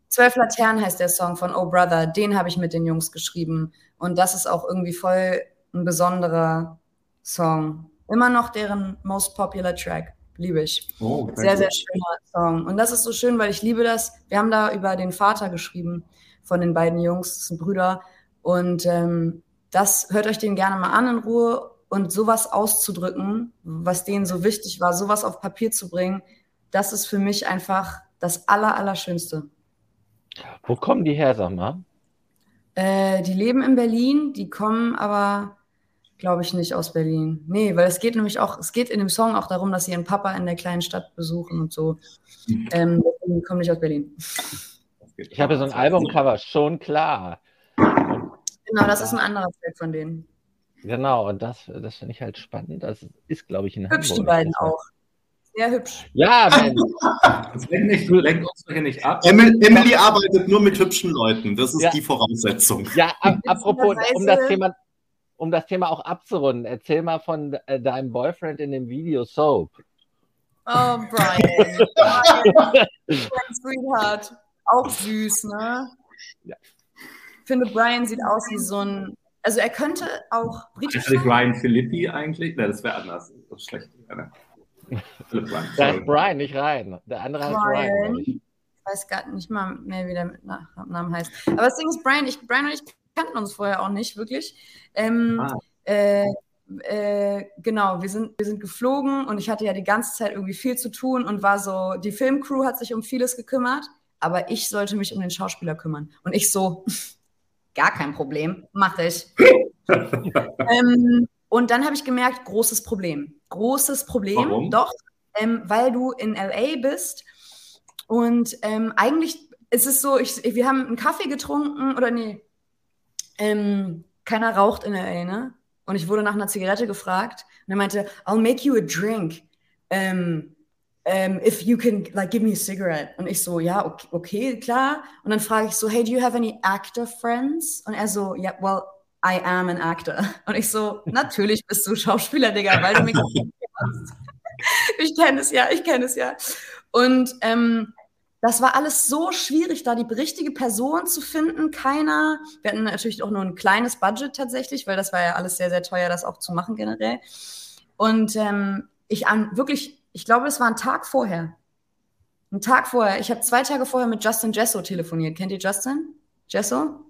Zwölf Laternen heißt der Song von Oh Brother. Den habe ich mit den Jungs geschrieben. Und das ist auch irgendwie voll ein besonderer Song. Immer noch deren most popular Track. Liebe ich. Oh, sehr, sehr schöner Song. Und das ist so schön, weil ich liebe das. Wir haben da über den Vater geschrieben von den beiden Jungs. Das sind Brüder. Und ähm, das hört euch den gerne mal an in Ruhe und sowas auszudrücken, was denen so wichtig war, sowas auf Papier zu bringen, das ist für mich einfach das Aller, Allerschönste. Wo kommen die her, sag mal? Äh, die leben in Berlin, die kommen aber, glaube ich, nicht aus Berlin. Nee, weil es geht nämlich auch, es geht in dem Song auch darum, dass sie ihren Papa in der kleinen Stadt besuchen und so. Ähm, die kommen nicht aus Berlin. Ich habe so ein Albumcover, schon klar. Genau, das ist ein anderer Track von denen. Genau, und das, das finde ich halt spannend. Das ist, glaube ich, in hübsch Hamburg. Hübsch die beiden auch. Sehr hübsch. Ja, Mensch. <laughs> Das lenkt, lenkt uns hier nicht ab. Emily arbeitet nur mit hübschen Leuten. Das ist ja. die Voraussetzung. Ja, ab, apropos, um das Thema um das Thema auch abzurunden, erzähl mal von äh, deinem Boyfriend in dem Video Soap. Oh, Brian. <laughs> Brian. Sweetheart. Auch süß, ne? Ja finde, Brian sieht aus wie so ein. Also er könnte auch britisch. Ist Brian Philippi eigentlich? Nein, das wäre anders. Das ist schlecht. Ne? da ist Brian nicht rein. Der andere heißt Brian. Ich weiß gar nicht mal mehr, wie der mit Nachnamen heißt. Aber das Ding ist, Brian, ich, Brian und ich kannten uns vorher auch nicht wirklich. Ähm, ah. äh, äh, genau, wir sind, wir sind geflogen und ich hatte ja die ganze Zeit irgendwie viel zu tun und war so, die Filmcrew hat sich um vieles gekümmert, aber ich sollte mich um den Schauspieler kümmern. Und ich so, Gar kein Problem, mache ich. <laughs> ähm, und dann habe ich gemerkt, großes Problem. Großes Problem, Warum? doch, ähm, weil du in LA bist und ähm, eigentlich ist es so, ich, wir haben einen Kaffee getrunken oder nee, ähm, keiner raucht in LA, ne? Und ich wurde nach einer Zigarette gefragt und er meinte, I'll make you a drink. Ähm, um, ähm, if you can, like, give me a cigarette. Und ich so, ja, okay, okay, klar. Und dann frage ich so, hey, do you have any actor friends? Und er so, yeah, well, I am an actor. <laughs> Und ich so, natürlich bist du Schauspieler, Digga, weil du mich kennst. <laughs> Ich kenne es ja, ich kenne es ja. Und ähm, das war alles so schwierig, da die richtige Person zu finden. Keiner. Wir hatten natürlich auch nur ein kleines Budget tatsächlich, weil das war ja alles sehr, sehr teuer, das auch zu machen generell. Und ähm, ich an wirklich ich glaube, es war ein Tag vorher. Ein Tag vorher. Ich habe zwei Tage vorher mit Justin Jesso telefoniert. Kennt ihr Justin? Jesso?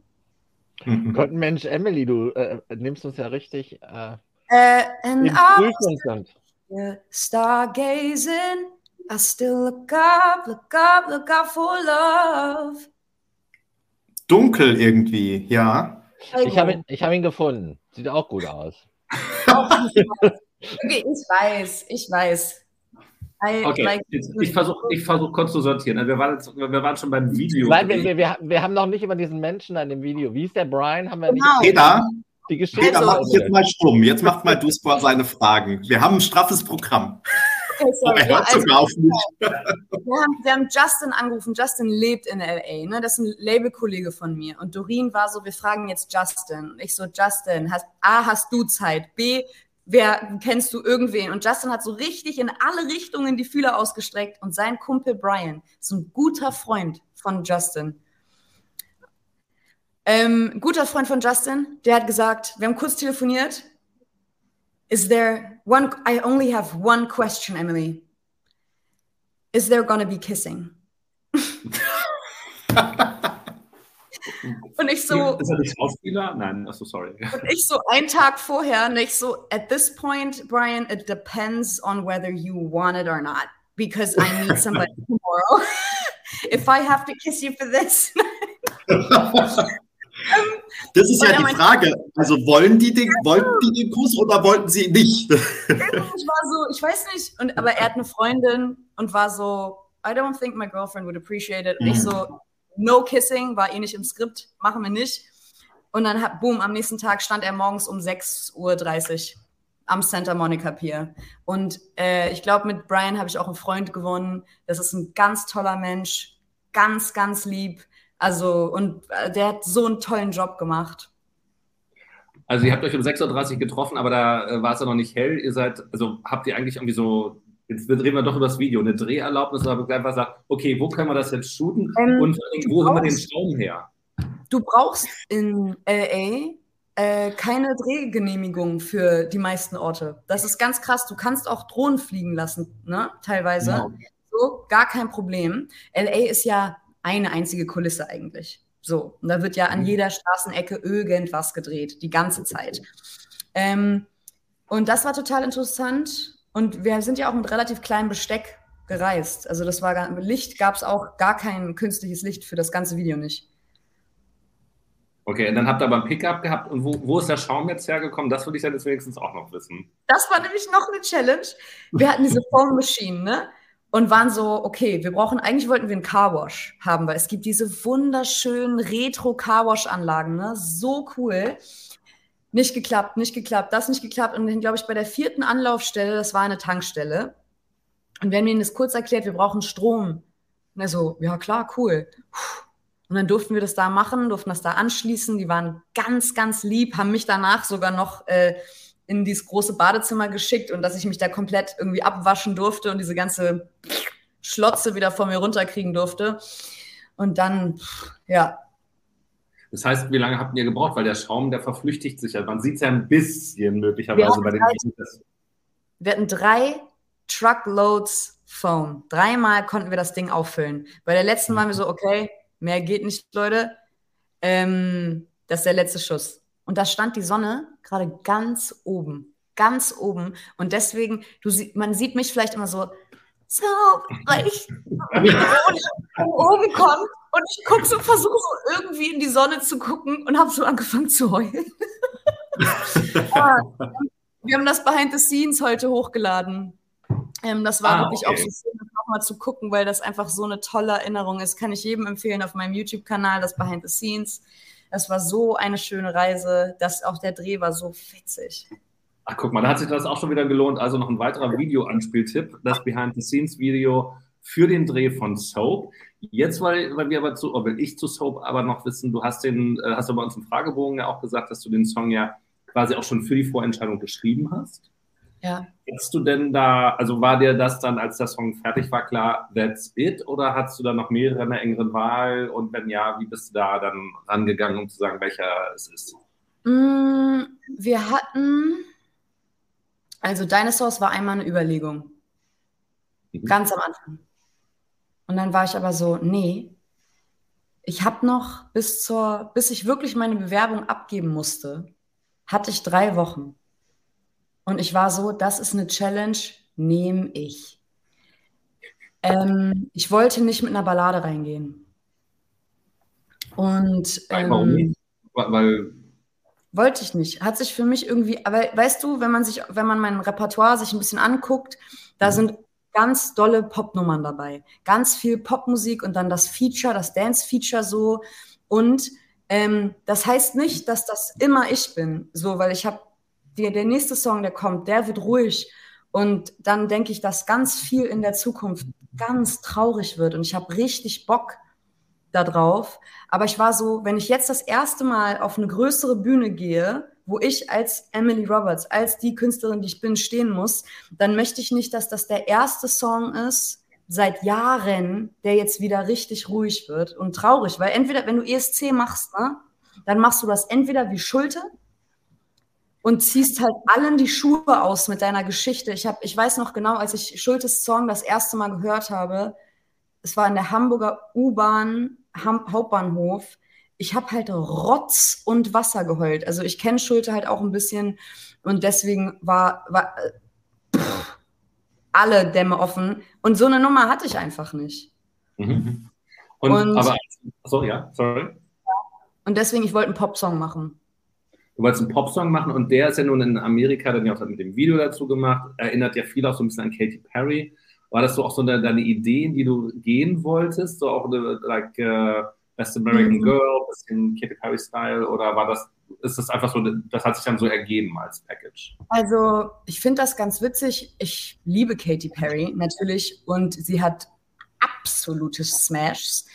Mhm. Gott, Mensch, Emily, du äh, nimmst uns ja richtig äh, äh, in Prüfungsland. Stargazing, I still look up, look up, look up for love. Dunkel irgendwie, ja. Ich habe ihn, hab ihn gefunden. Sieht auch gut aus. <laughs> okay, ich weiß, ich weiß. Okay, like, ich versuche ich versuch kurz zu sortieren. Also wir waren, jetzt, wir waren schon beim Video. Nein, wir, wir, wir, haben noch nicht über diesen Menschen an dem Video. Wie ist der Brian? Haben wir nicht genau. Peter, die Geschichte Peter, mach jetzt mal stumm. Jetzt macht mal du seine Fragen. Wir haben ein straffes Programm. Okay, sorry. Oh, also, <laughs> wir, haben, wir, haben, Justin angerufen. Justin lebt in LA. Ne? Das ist ein Labelkollege von mir. Und Doreen war so, wir fragen jetzt Justin. Ich so, Justin, hast, A, hast du Zeit? B, wer kennst du irgendwen? Und Justin hat so richtig in alle Richtungen die Fühler ausgestreckt und sein Kumpel Brian ist ein guter Freund von Justin. Ähm, guter Freund von Justin, der hat gesagt, wir haben kurz telefoniert. Is there one, I only have one question, Emily. Is there gonna be kissing? <laughs> Und ich so. Ist er nicht Schauspieler? Nein, achso, sorry. Und ich so einen Tag vorher, und ich so, at this point, Brian, it depends on whether you want it or not. Because I need somebody <laughs> tomorrow. <laughs> If I have to kiss you for this. <laughs> Das ist ja die Frage. Also wollen die den, wollten die den Kuss oder wollten sie nicht? Ich war so, ich weiß nicht. Und, aber er hat eine Freundin und war so, I don't think my girlfriend would appreciate it. Und ich so, no kissing, war eh nicht im Skript, machen wir nicht. Und dann, hat, boom, am nächsten Tag stand er morgens um 6.30 Uhr am Santa Monica Pier. Und äh, ich glaube, mit Brian habe ich auch einen Freund gewonnen. Das ist ein ganz toller Mensch, ganz, ganz lieb. Also, und äh, der hat so einen tollen Job gemacht. Also, ihr habt euch um 6.30 Uhr getroffen, aber da äh, war es ja noch nicht hell. Ihr seid, also habt ihr eigentlich irgendwie so jetzt reden wir doch über das Video, eine Dreherlaubnis, aber einfach sagt, okay, wo können wir das jetzt shooten ähm, und wo haben wir den Strom her? Du brauchst in LA äh, keine Drehgenehmigung für die meisten Orte. Das ist ganz krass. Du kannst auch Drohnen fliegen lassen, ne? teilweise. Ja. So, gar kein Problem. LA ist ja eine einzige Kulisse eigentlich. So, und da wird ja an mhm. jeder Straßenecke irgendwas gedreht, die ganze Zeit. Ähm, und das war total interessant. Und wir sind ja auch mit relativ kleinem Besteck gereist. Also das war Licht gab es auch gar kein künstliches Licht für das ganze Video nicht. Okay, und dann habt ihr aber ein Pickup gehabt. Und wo, wo ist der Schaum jetzt hergekommen? Das würde ich dann jetzt wenigstens auch noch wissen. Das war nämlich noch eine Challenge. Wir hatten diese <laughs> Foam Machine, ne? Und waren so, okay, wir brauchen, eigentlich wollten wir einen Carwash haben, weil es gibt diese wunderschönen Retro-Carwash-Anlagen, ne? So cool. Nicht geklappt, nicht geklappt, das nicht geklappt. Und dann, glaube ich, bei der vierten Anlaufstelle, das war eine Tankstelle. Und wir haben ihnen das kurz erklärt, wir brauchen Strom. Und er so, ja klar, cool. Und dann durften wir das da machen, durften das da anschließen. Die waren ganz, ganz lieb, haben mich danach sogar noch äh, in dieses große Badezimmer geschickt und dass ich mich da komplett irgendwie abwaschen durfte und diese ganze Schlotze wieder von mir runterkriegen durfte. Und dann, ja, das heißt, wie lange habt ihr gebraucht? Weil der Schaum, der verflüchtigt sich ja. Man sieht es ja ein bisschen möglicherweise bei den Videos. Wir hatten drei Truckloads Foam. Dreimal konnten wir das Ding auffüllen. Bei der letzten waren wir so, okay, mehr geht nicht, Leute. Ähm, das ist der letzte Schuss. Und da stand die Sonne gerade ganz oben. Ganz oben. Und deswegen, du, man sieht mich vielleicht immer so, so, weil ich von oben kommt und ich gucke so, versuche so irgendwie in die Sonne zu gucken und habe so angefangen zu heulen. <laughs> ah, wir haben das Behind the Scenes heute hochgeladen. Ähm, das war ah, wirklich okay. auch so schön, nochmal zu gucken, weil das einfach so eine tolle Erinnerung ist. Kann ich jedem empfehlen auf meinem YouTube-Kanal, das Behind the Scenes. Das war so eine schöne Reise, dass auch der Dreh war so witzig. Ach, guck mal, da hat sich das auch schon wieder gelohnt. Also noch ein weiterer Videoanspieltipp, das Behind-the-Scenes-Video für den Dreh von Soap. Jetzt, weil, weil wir aber zu, oder will ich zu Soap aber noch wissen, du hast den, äh, hast du bei uns im Fragebogen ja auch gesagt, dass du den Song ja quasi auch schon für die Vorentscheidung geschrieben hast. Ja. Hast du denn da, also war dir das dann, als der Song fertig war, klar, that's it? Oder hast du da noch mehrere in der engeren Wahl? Und wenn ja, wie bist du da dann rangegangen, um zu sagen, welcher es ist? Mm, wir hatten, also Dinosaurs war einmal eine Überlegung. Mhm. Ganz am Anfang. Und dann war ich aber so, nee, ich habe noch bis zur, bis ich wirklich meine Bewerbung abgeben musste, hatte ich drei Wochen. Und ich war so, das ist eine Challenge, nehme ich. Ähm, ich wollte nicht mit einer Ballade reingehen. Und ähm, warum nicht? Weil wollte ich nicht. Hat sich für mich irgendwie, aber weißt du, wenn man sich, wenn man mein Repertoire sich ein bisschen anguckt, da mhm. sind ganz dolle Popnummern dabei. Ganz viel Popmusik und dann das Feature, das Dance-Feature so. Und ähm, das heißt nicht, dass das immer ich bin, so, weil ich habe der, der nächste Song, der kommt, der wird ruhig. Und dann denke ich, dass ganz viel in der Zukunft ganz traurig wird. Und ich habe richtig Bock darauf. Aber ich war so, wenn ich jetzt das erste Mal auf eine größere Bühne gehe, wo ich als Emily Roberts, als die Künstlerin, die ich bin, stehen muss, dann möchte ich nicht, dass das der erste Song ist seit Jahren, der jetzt wieder richtig ruhig wird und traurig, weil entweder, wenn du ESC machst, ne, dann machst du das entweder wie Schulte, und ziehst halt allen die Schuhe aus mit deiner Geschichte. Ich, hab, ich weiß noch genau, als ich Schultes Song das erste Mal gehört habe, es war in der Hamburger U-Bahn Hauptbahnhof. Ich habe halt Rotz und Wasser geheult. Also ich kenne Schulte halt auch ein bisschen und deswegen war, war pff, alle Dämme offen. Und so eine Nummer hatte ich einfach nicht. Mhm. Und, und, aber, so, ja, sorry. Und deswegen, ich wollte einen Popsong machen. Du wolltest einen Popsong machen und der ist ja nun in Amerika dann ja auch mit dem Video dazu gemacht. Erinnert ja viel auch so ein bisschen an Katy Perry. War das so auch so eine, deine Idee, in die du gehen wolltest? So auch eine, like uh, Best American mhm. Girl, bisschen Katy Perry Style oder war das, ist das einfach so, das hat sich dann so ergeben als Package? Also, ich finde das ganz witzig. Ich liebe Katy Perry natürlich und sie hat absolute Smashs.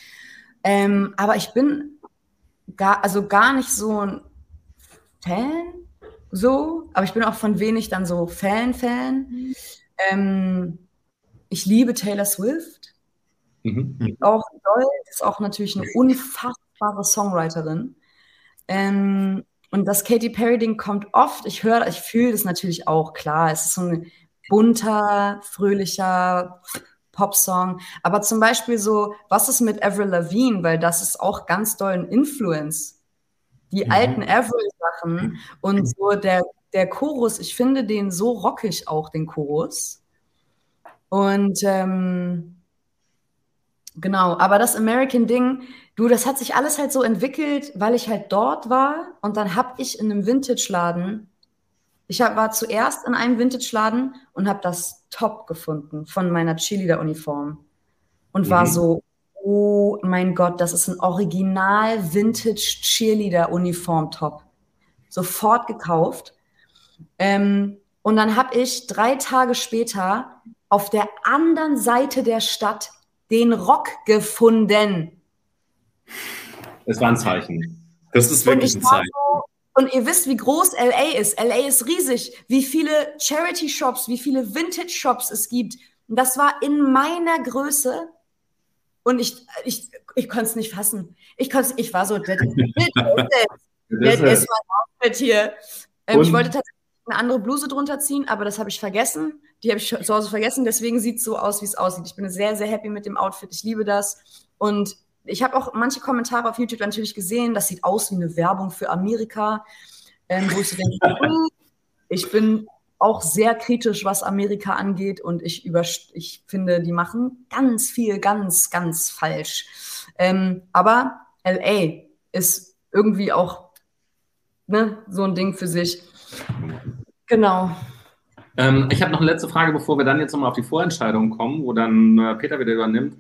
Ähm, aber ich bin gar, also gar nicht so ein Fan, so, aber ich bin auch von wenig dann so Fan-Fan. Mhm. Ähm, ich liebe Taylor Swift. Mhm. Auch toll, ist auch natürlich eine unfassbare Songwriterin. Ähm, und das Katy Perry-Ding kommt oft. Ich höre, ich fühle das natürlich auch, klar. Es ist so ein bunter, fröhlicher Popsong. Aber zum Beispiel so, was ist mit Avril Lavigne? Weil das ist auch ganz doll ein Influence die mhm. alten Avril-Sachen und so der, der Chorus, ich finde den so rockig auch, den Chorus. Und ähm, genau, aber das American-Ding, du, das hat sich alles halt so entwickelt, weil ich halt dort war und dann habe ich in einem Vintage-Laden, ich hab, war zuerst in einem Vintage-Laden und habe das Top gefunden von meiner Cheerleader-Uniform und mhm. war so, oh mein Gott, das ist ein Original Vintage Cheerleader Uniform Top. Sofort gekauft. Ähm, und dann habe ich drei Tage später auf der anderen Seite der Stadt den Rock gefunden. Es war ein Zeichen. Das ist wirklich ein Zeichen. So, und ihr wisst, wie groß LA ist. LA ist riesig. Wie viele Charity-Shops, wie viele Vintage-Shops es gibt. Und das war in meiner Größe und ich, ich, ich konnte es nicht fassen. Ich, ich war so, das, das ist mein Outfit hier. Ähm, ich wollte tatsächlich eine andere Bluse drunter ziehen, aber das habe ich vergessen. Die habe ich zu Hause vergessen. Deswegen sieht es so aus, wie es aussieht. Ich bin sehr, sehr happy mit dem Outfit. Ich liebe das. Und ich habe auch manche Kommentare auf YouTube natürlich gesehen. Das sieht aus wie eine Werbung für Amerika, ähm, wo ich so denke, <laughs> ich bin auch sehr kritisch, was Amerika angeht. Und ich, über, ich finde, die machen ganz viel, ganz, ganz falsch. Ähm, aber LA ist irgendwie auch ne, so ein Ding für sich. Genau. Ähm, ich habe noch eine letzte Frage, bevor wir dann jetzt nochmal auf die Vorentscheidung kommen, wo dann äh, Peter wieder übernimmt.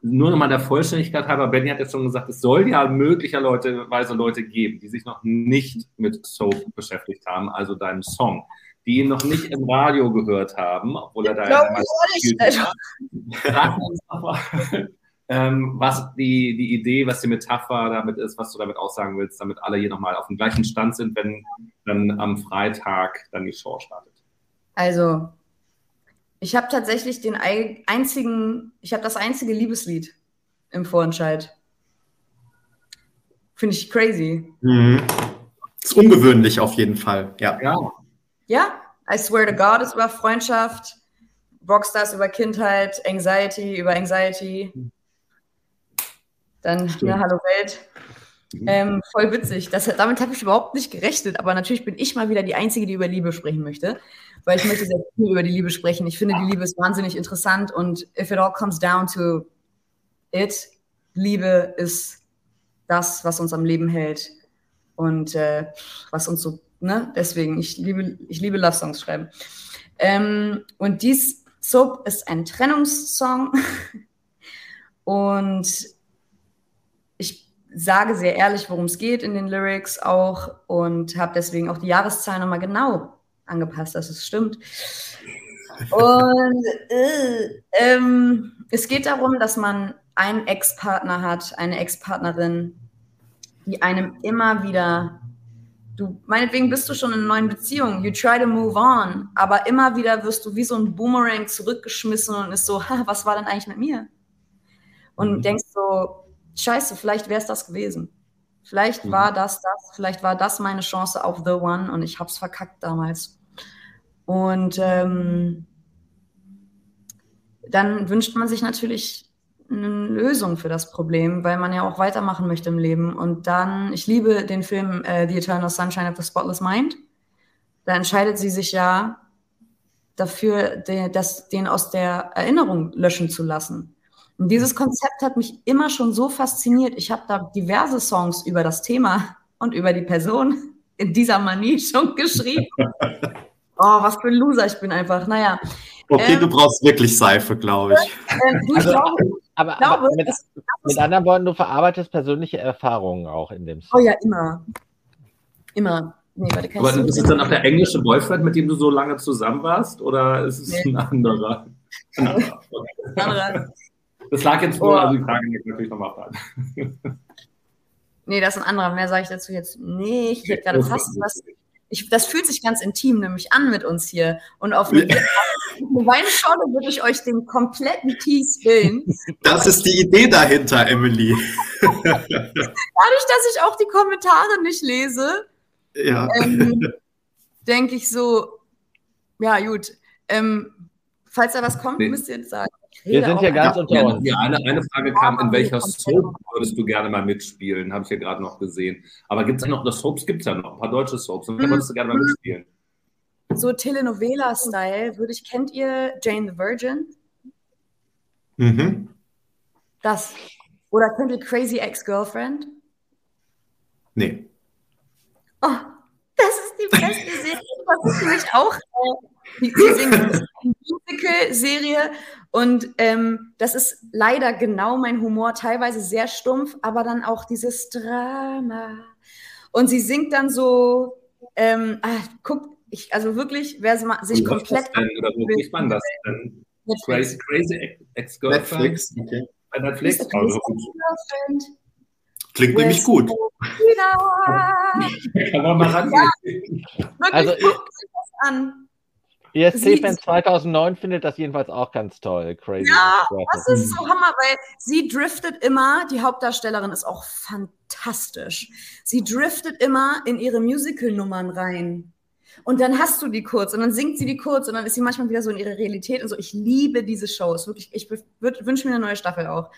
nur nochmal der Vollständigkeit halber, Benny hat jetzt schon gesagt, es soll ja möglicherweise Leute geben, die sich noch nicht mit Soap beschäftigt haben, also deinem Song, die ihn noch nicht im Radio gehört haben, obwohl er da ja <laughs> ähm, was die, die Idee, was die Metapher damit ist, was du damit aussagen willst, damit alle hier nochmal auf dem gleichen Stand sind, wenn dann am Freitag dann die Show startet. Also, ich habe tatsächlich den einzigen, ich habe das einzige Liebeslied im Vorentscheid. Finde ich crazy. Mhm. Ist ungewöhnlich auf jeden Fall, ja. Ja, ja I swear to God ist über Freundschaft, Rockstars über Kindheit, Anxiety über Anxiety. Dann, ne, Hallo Welt. Ähm, voll witzig. Das, damit habe ich überhaupt nicht gerechnet, aber natürlich bin ich mal wieder die Einzige, die über Liebe sprechen möchte, weil ich möchte sehr viel über die Liebe sprechen. Ich finde, die Liebe ist wahnsinnig interessant und if it all comes down to it, Liebe ist das, was uns am Leben hält und äh, was uns so, ne, deswegen, ich liebe, ich liebe Love-Songs schreiben. Ähm, und dies Soap ist ein Trennungssong <laughs> und sage sehr ehrlich, worum es geht in den Lyrics auch und habe deswegen auch die Jahreszahl nochmal genau angepasst, dass es stimmt. Und äh, ähm, es geht darum, dass man einen Ex-Partner hat, eine Ex-Partnerin, die einem immer wieder, du, meinetwegen bist du schon in einer neuen Beziehung, you try to move on, aber immer wieder wirst du wie so ein Boomerang zurückgeschmissen und ist so, ha, was war denn eigentlich mit mir? Und mhm. denkst so, scheiße, vielleicht wäre es das gewesen. Vielleicht mhm. war das das, vielleicht war das meine Chance auf The One und ich habe es verkackt damals. Und ähm, dann wünscht man sich natürlich eine Lösung für das Problem, weil man ja auch weitermachen möchte im Leben. Und dann, ich liebe den Film äh, The Eternal Sunshine of the Spotless Mind. Da entscheidet sie sich ja dafür, den, das, den aus der Erinnerung löschen zu lassen. Und dieses Konzept hat mich immer schon so fasziniert. Ich habe da diverse Songs über das Thema und über die Person in dieser Manie schon geschrieben. <laughs> Oh, was für ein Loser ich bin einfach. Naja. Okay, ähm, du brauchst wirklich Seife, glaube ich. Ähm, also, glaube, aber, glaube, aber mit, das, mit, anderen Worten, du verarbeitest persönliche Erfahrungen auch in dem Song. Oh ja, immer. Immer. Nee, warte, aber ist es dann auch der englische Boyfriend, mit dem du so lange zusammen warst? Oder ist es nee. ein anderer? Ein anderer. Das lag jetzt vor, oh. also die Frage jetzt natürlich nochmal fragen. Nee, das ist ein anderer. Mehr sage ich dazu jetzt nicht. Ich hätte gerade fast was. Ich, das fühlt sich ganz intim nämlich an mit uns hier. Und auf eine Weinschorle würde ich euch den kompletten Tee spillen. <laughs> Das ist die Idee dahinter, Emily. <laughs> Dadurch, dass ich auch die Kommentare nicht lese, ja. ähm, denke ich so, ja gut, ähm, falls da was kommt, nee. müsst ihr jetzt sagen. Wir sind ja ganz unter uns. Ja, eine, eine Frage kam, in welcher Soap würdest du gerne mal mitspielen? Habe ich ja gerade noch gesehen. Aber gibt es noch, das Soaps gibt es ja noch, ein paar deutsche Soaps. Und wer würdest du gerne mal mitspielen? So Telenovela-Style, würde ich, kennt ihr Jane the Virgin? Mhm. Das. Oder kennt ihr Crazy Ex-Girlfriend? Nee. Oh, das ist die beste Serie. Das ist nämlich auch. Äh, die, Musical-Serie und ähm, das ist leider genau mein Humor, teilweise sehr stumpf, aber dann auch dieses Drama. Und sie singt dann so, ähm, ah, guck, ich, also wirklich, wer sich und komplett. Denn, oder wo kriegt man das denn? Crazy, crazy Ex-Girlfriend. Netflix, okay. Bei Netflix. Also, Klingt nämlich gut. <laughs> Kann man mal ran. Ja, wirklich, also, guckt sich das an. ESC-Fan 2009 findet das jedenfalls auch ganz toll. Crazy. Ja, das ist so Hammer, weil sie driftet immer, die Hauptdarstellerin ist auch fantastisch. Sie driftet immer in ihre Musical-Nummern rein. Und dann hast du die kurz und dann singt sie die kurz und dann ist sie manchmal wieder so in ihrer Realität und so. Ich liebe diese Shows, wirklich. Ich wünsche mir eine neue Staffel auch.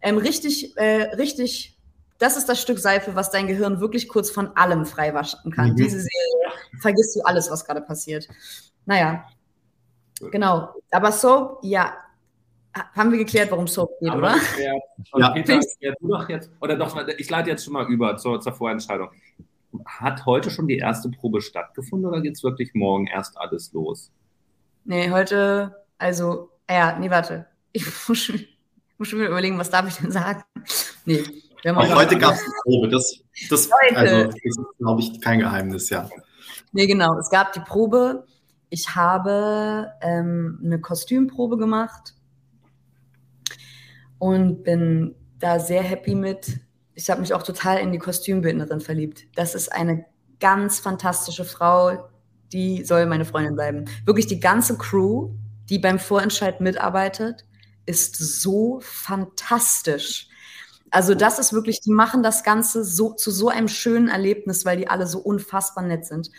Ähm, richtig, äh, richtig, das ist das Stück Seife, was dein Gehirn wirklich kurz von allem freiwaschen kann. Mhm. Diese Serie vergisst du alles, was gerade passiert. Naja, genau. Aber Soap, ja, haben wir geklärt, warum Soap geht, Aber oder? Ja, ja. <laughs> Peter, ja, du doch jetzt, oder doch, ich leite jetzt schon mal über zur, zur Vorentscheidung. Hat heute schon die erste Probe stattgefunden oder geht es wirklich morgen erst alles los? Nee, heute, also, ja, nee, warte. Ich, <laughs> muss schon wieder überlegen, was darf ich denn sagen? Nee. Auch heute gab es eine Probe. Das, das, also, das ist, glaube ich, kein Geheimnis, ja. Nee, genau. Es gab die Probe. Ich habe ähm, eine Kostümprobe gemacht und bin da sehr happy mit. Ich habe mich auch total in die Kostümbildnerin verliebt. Das ist eine ganz fantastische Frau, die soll meine Freundin bleiben. Wirklich die ganze Crew, die beim Vorentscheid mitarbeitet, ist so fantastisch. Also das ist wirklich, die machen das Ganze so zu so einem schönen Erlebnis, weil die alle so unfassbar nett sind.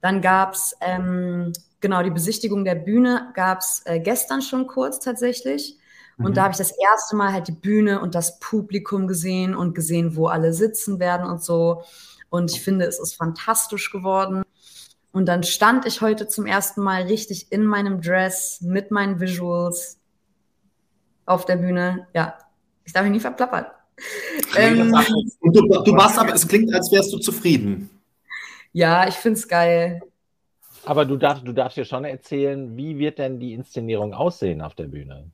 Dann gab es, ähm, genau, die Besichtigung der Bühne gab es äh, gestern schon kurz tatsächlich. Und mhm. da habe ich das erste Mal halt die Bühne und das Publikum gesehen und gesehen, wo alle sitzen werden und so. Und ich finde, es ist fantastisch geworden. Und dann stand ich heute zum ersten Mal richtig in meinem Dress mit meinen Visuals auf der Bühne. Ja, ich darf mich nie verplappern. Ähm, du, du warst aber, es klingt, als wärst du zufrieden. Ja, ich finde es geil. Aber du darfst, du darfst dir schon erzählen, wie wird denn die Inszenierung aussehen auf der Bühne?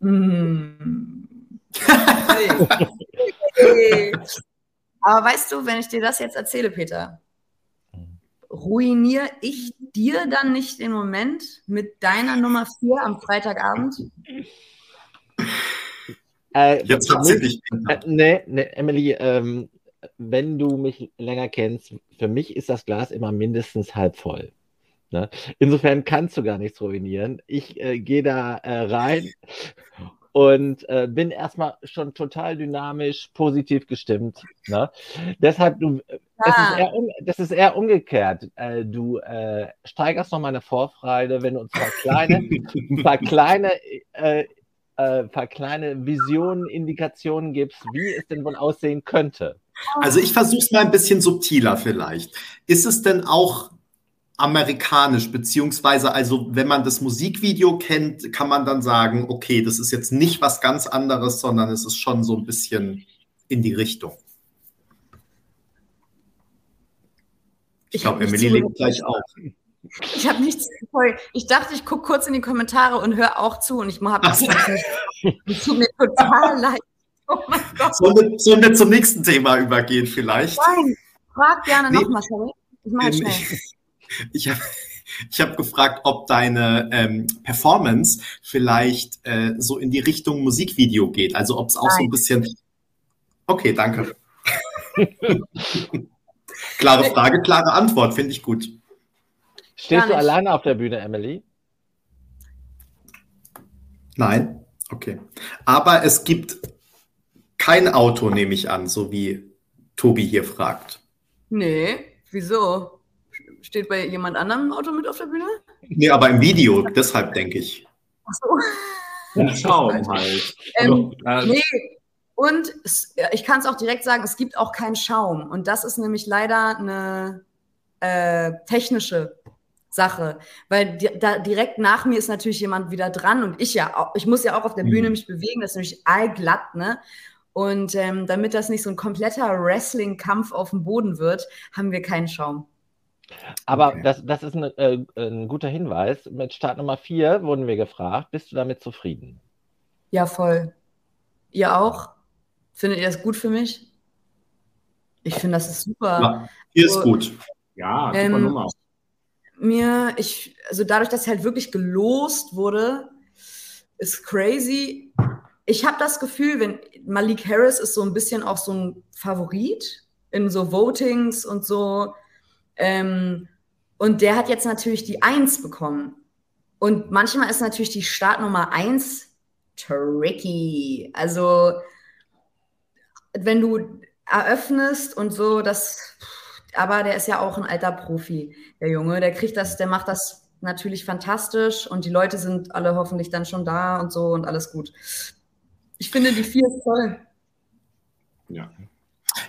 Mm. <laughs> Aber weißt du, wenn ich dir das jetzt erzähle, Peter, ruiniere ich dir dann nicht den Moment mit deiner Nummer 4 am Freitagabend? Äh, Jetzt hat sie dich. Äh, nee, nee, Emily, ähm, wenn du mich länger kennst, für mich ist das Glas immer mindestens halb voll. Ne? Insofern kannst du gar nichts ruinieren. Ich äh, gehe da äh, rein und äh, bin erstmal schon total dynamisch, positiv gestimmt. Ne? Deshalb, du, ah. das, ist eher, das, ist eher, umgekehrt. Äh, du äh, steigerst noch meine Vorfreude, wenn du uns ein paar kleine, <laughs> ein paar kleine, äh, paar kleine Visionen, Indikationen gibst, wie es denn wohl aussehen könnte. Also ich versuche es mal ein bisschen subtiler vielleicht. Ist es denn auch amerikanisch, beziehungsweise also wenn man das Musikvideo kennt, kann man dann sagen, okay, das ist jetzt nicht was ganz anderes, sondern es ist schon so ein bisschen in die Richtung. Ich, glaube, Emily legt gleich auf. Ich habe nichts. Ich dachte, ich gucke kurz in die Kommentare und höre auch zu und ich habe das Es tut mir total leid. Oh mein Gott. Sollen wir, wir zum nächsten Thema übergehen vielleicht? Nein, frag gerne nee, nochmal, sorry. Ich mache schnell. <laughs> Ich habe ich hab gefragt, ob deine ähm, Performance vielleicht äh, so in die Richtung Musikvideo geht. Also ob es auch Nein. so ein bisschen. Okay, danke. <laughs> klare Frage, klare Antwort, finde ich gut. Stehst du alleine auf der Bühne, Emily? Nein. Okay. Aber es gibt kein Auto, nehme ich an, so wie Tobi hier fragt. Nee, wieso? Steht bei jemand anderem ein Auto mit auf der Bühne? Nee, aber im Video, deshalb denke ich. Ach so. Ja, Schaum halt. <laughs> Ähm, nee, und es, ich kann es auch direkt sagen, es gibt auch keinen Schaum. Und das ist nämlich leider eine äh, technische Sache, weil di da direkt nach mir ist natürlich jemand wieder dran und ich ja, auch, ich muss ja auch auf der Bühne mhm. mich bewegen, das ist nämlich allglatt, ne? Und ähm, damit das nicht so ein kompletter Wrestling-Kampf auf dem Boden wird, haben wir keinen Schaum. Aber okay. das, das ist ein, äh, ein guter Hinweis. Mit Start Nummer 4 wurden wir gefragt, bist du damit zufrieden? Ja, voll. Ihr auch? Findet ihr das gut für mich? Ich finde, das ist super. Ja, hier also, ist gut. Ja, super ähm, Nummer. Mir, ich, also dadurch, dass halt wirklich gelost wurde, ist crazy. Ich habe das Gefühl, wenn Malik Harris ist so ein bisschen auch so ein Favorit in so Votings und so ähm, und der hat jetzt natürlich die Eins bekommen. Und manchmal ist natürlich die Startnummer Eins tricky. Also, wenn du eröffnest und so, das, aber der ist ja auch ein alter Profi, der Junge. Der kriegt das, der macht das natürlich fantastisch und die Leute sind alle hoffentlich dann schon da und so und alles gut. Ich finde die vier toll. Ja,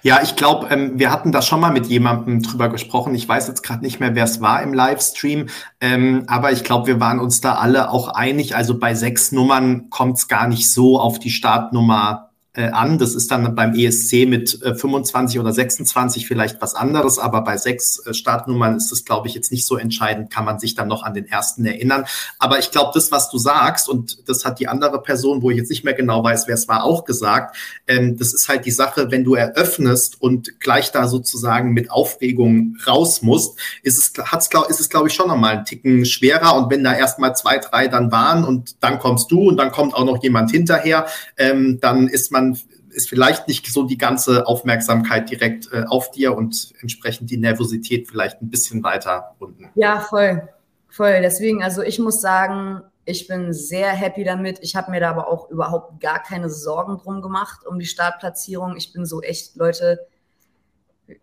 ja, ich glaube, ähm, wir hatten da schon mal mit jemandem drüber gesprochen. Ich weiß jetzt gerade nicht mehr, wer es war im Livestream, ähm, aber ich glaube, wir waren uns da alle auch einig. Also bei sechs Nummern kommt es gar nicht so auf die Startnummer an. Das ist dann beim ESC mit äh, 25 oder 26 vielleicht was anderes, aber bei sechs äh, Startnummern ist es, glaube ich, jetzt nicht so entscheidend, kann man sich dann noch an den ersten erinnern. Aber ich glaube, das, was du sagst, und das hat die andere Person, wo ich jetzt nicht mehr genau weiß, wer es war, auch gesagt, ähm, das ist halt die Sache, wenn du eröffnest und gleich da sozusagen mit Aufregung raus musst, ist es, hat's, glaub, ist es, glaube ich, schon nochmal einen Ticken schwerer. Und wenn da erstmal zwei, drei dann waren und dann kommst du und dann kommt auch noch jemand hinterher, ähm, dann ist man ist vielleicht nicht so die ganze Aufmerksamkeit direkt äh, auf dir und entsprechend die Nervosität vielleicht ein bisschen weiter unten. Ja, voll. Voll. Deswegen, also ich muss sagen, ich bin sehr happy damit. Ich habe mir da aber auch überhaupt gar keine Sorgen drum gemacht, um die Startplatzierung. Ich bin so echt, Leute,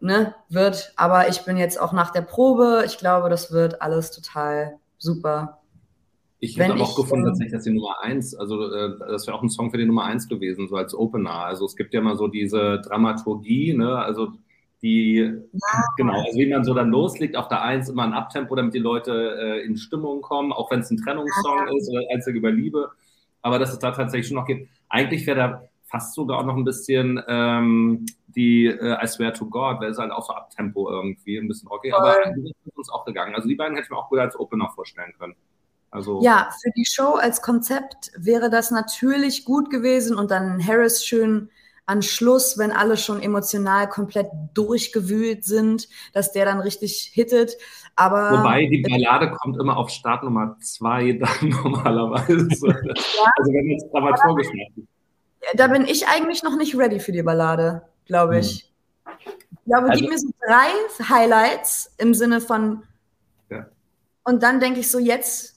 ne, wird. Aber ich bin jetzt auch nach der Probe. Ich glaube, das wird alles total super. Ich hätte auch gefunden, tatsächlich, dass die Nummer 1, also äh, das wäre auch ein Song für die Nummer 1 gewesen, so als Opener. Also es gibt ja immer so diese Dramaturgie, ne? Also die, ja. genau, also wie man so dann loslegt, auf der 1 immer ein Abtempo, damit die Leute äh, in Stimmung kommen, auch wenn es ein Trennungssong ja. ist oder einzig über Liebe. Aber dass es da tatsächlich schon noch geht. Eigentlich wäre da fast sogar auch noch ein bisschen ähm, die äh, I Swear to God, weil es halt auch so Abtempo irgendwie, ein bisschen rocky. Aber die ist uns auch gegangen. Also die beiden hätte ich mir auch gut als Opener vorstellen können. Also ja, für die Show als Konzept wäre das natürlich gut gewesen und dann Harris schön an Schluss, wenn alle schon emotional komplett durchgewühlt sind, dass der dann richtig hittet. Aber Wobei die Ballade kommt immer auf Startnummer zwei <laughs> dann normalerweise. ja, also wenn jetzt dramaturgisch machen. Da bin ich eigentlich noch nicht ready für die Ballade, glaube ich. Hm. Ich glaube, also, gib mir so drei Highlights im Sinne von ja. und dann denke ich so, jetzt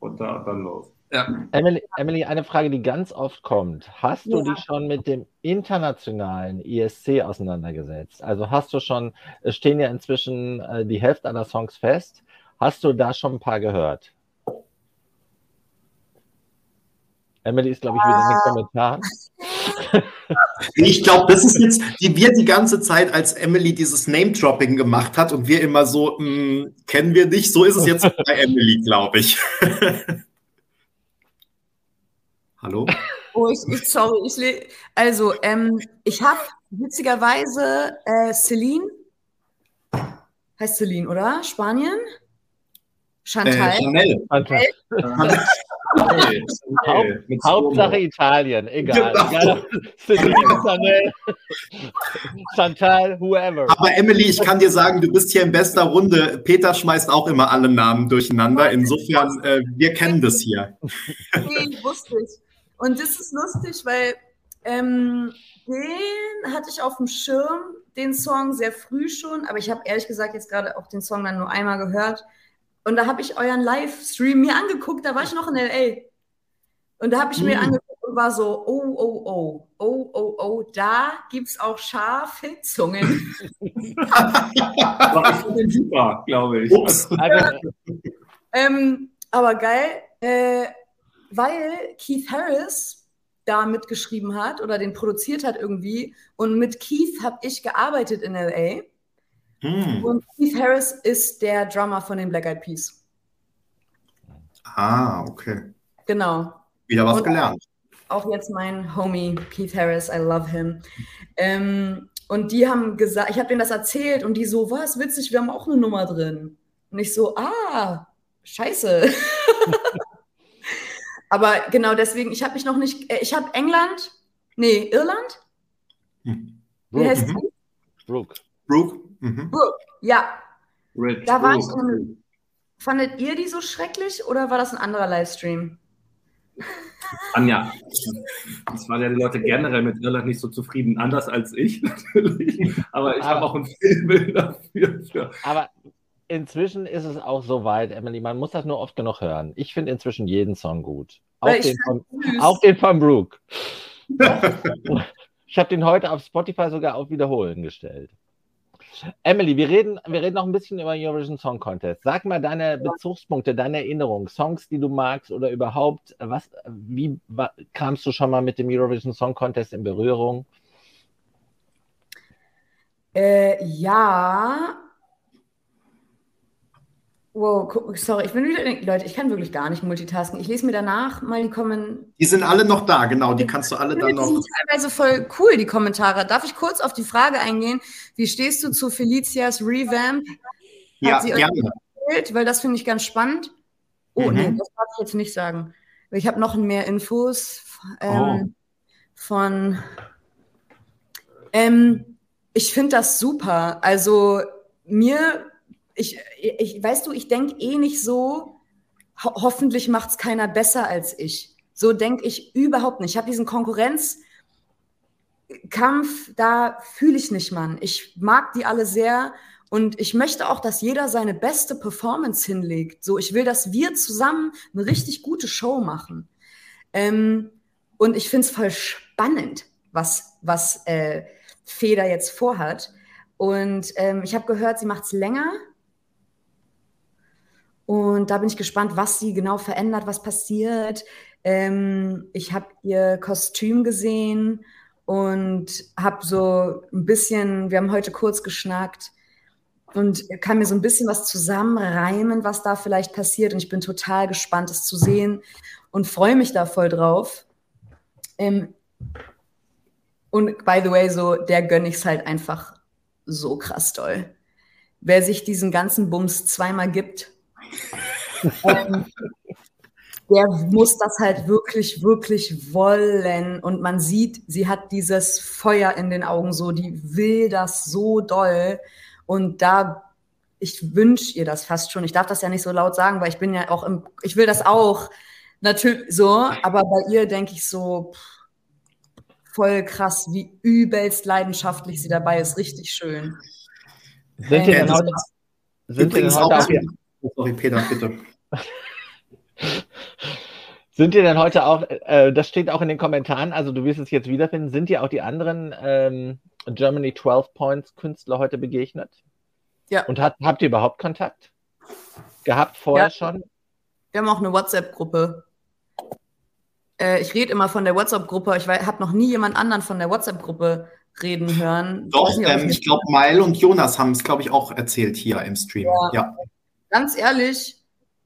und da dann los. Ja. Emily, Emily, eine Frage, die ganz oft kommt. Hast du ja. dich schon mit dem internationalen ESC auseinandergesetzt? Also hast du schon, es stehen ja inzwischen äh, die Hälfte aller Songs fest. Hast du da schon ein paar gehört? Emily ist, glaube ich, wieder in den Kommentaren. <laughs> Ich glaube, das ist jetzt, die wir die ganze Zeit, als Emily dieses Name-Dropping gemacht hat und wir immer so, mh, hm, kennen wir nicht, so ist es jetzt bei Emily, glaube ich. <laughs> Hallo? Oh, ich, ich sorry, ich also ähm, ich habe witzigerweise äh, Celine, heißt Celine, oder? Spanien? Chantal. Äh, Chanel. Chantal. <laughs> Okay, okay. Hauptsache Italien, egal. Genau. Chanel, Chantal, whoever. Aber Emily, ich kann dir sagen, du bist hier in bester Runde. Peter schmeißt auch immer alle Namen durcheinander. Insofern, äh, wir kennen das hier. Nee, wusste ich. Und das ist lustig, weil ähm, den hatte ich auf dem Schirm, den Song sehr früh schon, aber ich habe ehrlich gesagt jetzt gerade auch den Song dann nur einmal gehört. Und da habe ich euren Livestream mir angeguckt, da war ich noch in LA. Und da habe ich mir mm. angeguckt und war so, oh, oh, oh, oh, oh, oh, da gibt es auch scharfe Zungen. war ich den super, glaube ich. ähm, aber geil, äh, weil Keith Harris da mitgeschrieben hat oder den produziert hat irgendwie. Und mit Keith habe ich gearbeitet in LA. Hm. Und Keith Harris ist der Drummer von den Black Eyed Peas. Ah, okay. Genau. Wieder was Und gelernt. Auch jetzt mein Homie Keith Harris, I love him. Ähm, und die haben gesagt, ich habe denen das erzählt und die so, was witzig, wir haben auch eine Nummer drin. Und ich so, ah, scheiße. <laughs> Aber genau deswegen, ich habe mich noch nicht, äh, ich habe England, nee, Irland? Hm. Wie heißt mhm. Brooke. Brooke. Mhm. Ja. Red da war ich. Fandet ihr die so schrecklich oder war das ein anderer Livestream? <laughs> Anja, das waren ja die Leute generell mit Irland nicht so zufrieden, anders als ich <laughs> natürlich. Aber ich habe auch ein Filmbild dafür. Für. Aber inzwischen ist es auch so weit, Emily, man muss das nur oft genug hören. Ich finde inzwischen jeden Song gut. Auch, den von, auch den von Brooke. <laughs> ich habe den heute auf Spotify sogar auf Wiederholen gestellt. Emily, wir reden, wir reden noch ein bisschen über Eurovision Song Contest. Sag mal deine Bezugspunkte, deine Erinnerungen, Songs, die du magst oder überhaupt, was, wie kamst du schon mal mit dem Eurovision Song Contest in Berührung? Äh, ja, Wow, sorry, ich bin wieder, Leute, ich kann wirklich gar nicht multitasken. Ich lese mir danach mal die Kommentare. Die sind alle noch da, genau, die kannst du alle dann noch. Die sind teilweise voll cool, die Kommentare. Darf ich kurz auf die Frage eingehen? Wie stehst du zu Felicias Revamp? Hat ja, gerne. Erzählt? Weil das finde ich ganz spannend. Oh, mhm. nee, das darf ich jetzt nicht sagen. Ich habe noch mehr Infos ähm, oh. von. Ähm, ich finde das super. Also mir ich, ich weißt du, ich denke eh nicht so, ho hoffentlich macht es keiner besser als ich. So denke ich überhaupt nicht. Ich habe diesen Konkurrenzkampf, da fühle ich nicht, Mann. Ich mag die alle sehr und ich möchte auch, dass jeder seine beste Performance hinlegt. So, ich will, dass wir zusammen eine richtig gute Show machen. Ähm, und ich finde es voll spannend, was, was äh, Feder jetzt vorhat. Und ähm, ich habe gehört, sie macht es länger und da bin ich gespannt, was sie genau verändert, was passiert. Ähm, ich habe ihr Kostüm gesehen und habe so ein bisschen, wir haben heute kurz geschnackt und kann mir so ein bisschen was zusammenreimen, was da vielleicht passiert. Und ich bin total gespannt, es zu sehen und freue mich da voll drauf. Ähm, und by the way, so, der gönne ich es halt einfach so krass doll. Wer sich diesen ganzen Bums zweimal gibt, ähm, der muss das halt wirklich, wirklich wollen. Und man sieht, sie hat dieses Feuer in den Augen so, die will das so doll. Und da, ich wünsche ihr das fast schon. Ich darf das ja nicht so laut sagen, weil ich bin ja auch im, ich will das auch. Natürlich so, aber bei ihr denke ich so, pff, voll krass, wie übelst leidenschaftlich sie dabei ist. Richtig schön. Sind wir denn heute, sind wir heute auch, Sorry, Peter, bitte. <laughs> Sind dir denn heute auch, äh, das steht auch in den Kommentaren, also du wirst es jetzt wiederfinden, sind dir auch die anderen ähm, Germany 12 Points Künstler heute begegnet? Ja. Und hat, habt ihr überhaupt Kontakt gehabt vorher ja. schon? Wir haben auch eine WhatsApp-Gruppe. Äh, ich rede immer von der WhatsApp-Gruppe. Ich habe noch nie jemand anderen von der WhatsApp-Gruppe reden hören. Doch, ich, ähm, ich glaube, Meil und Jonas haben es, glaube ich, auch erzählt hier im Stream. Ja. ja ganz ehrlich,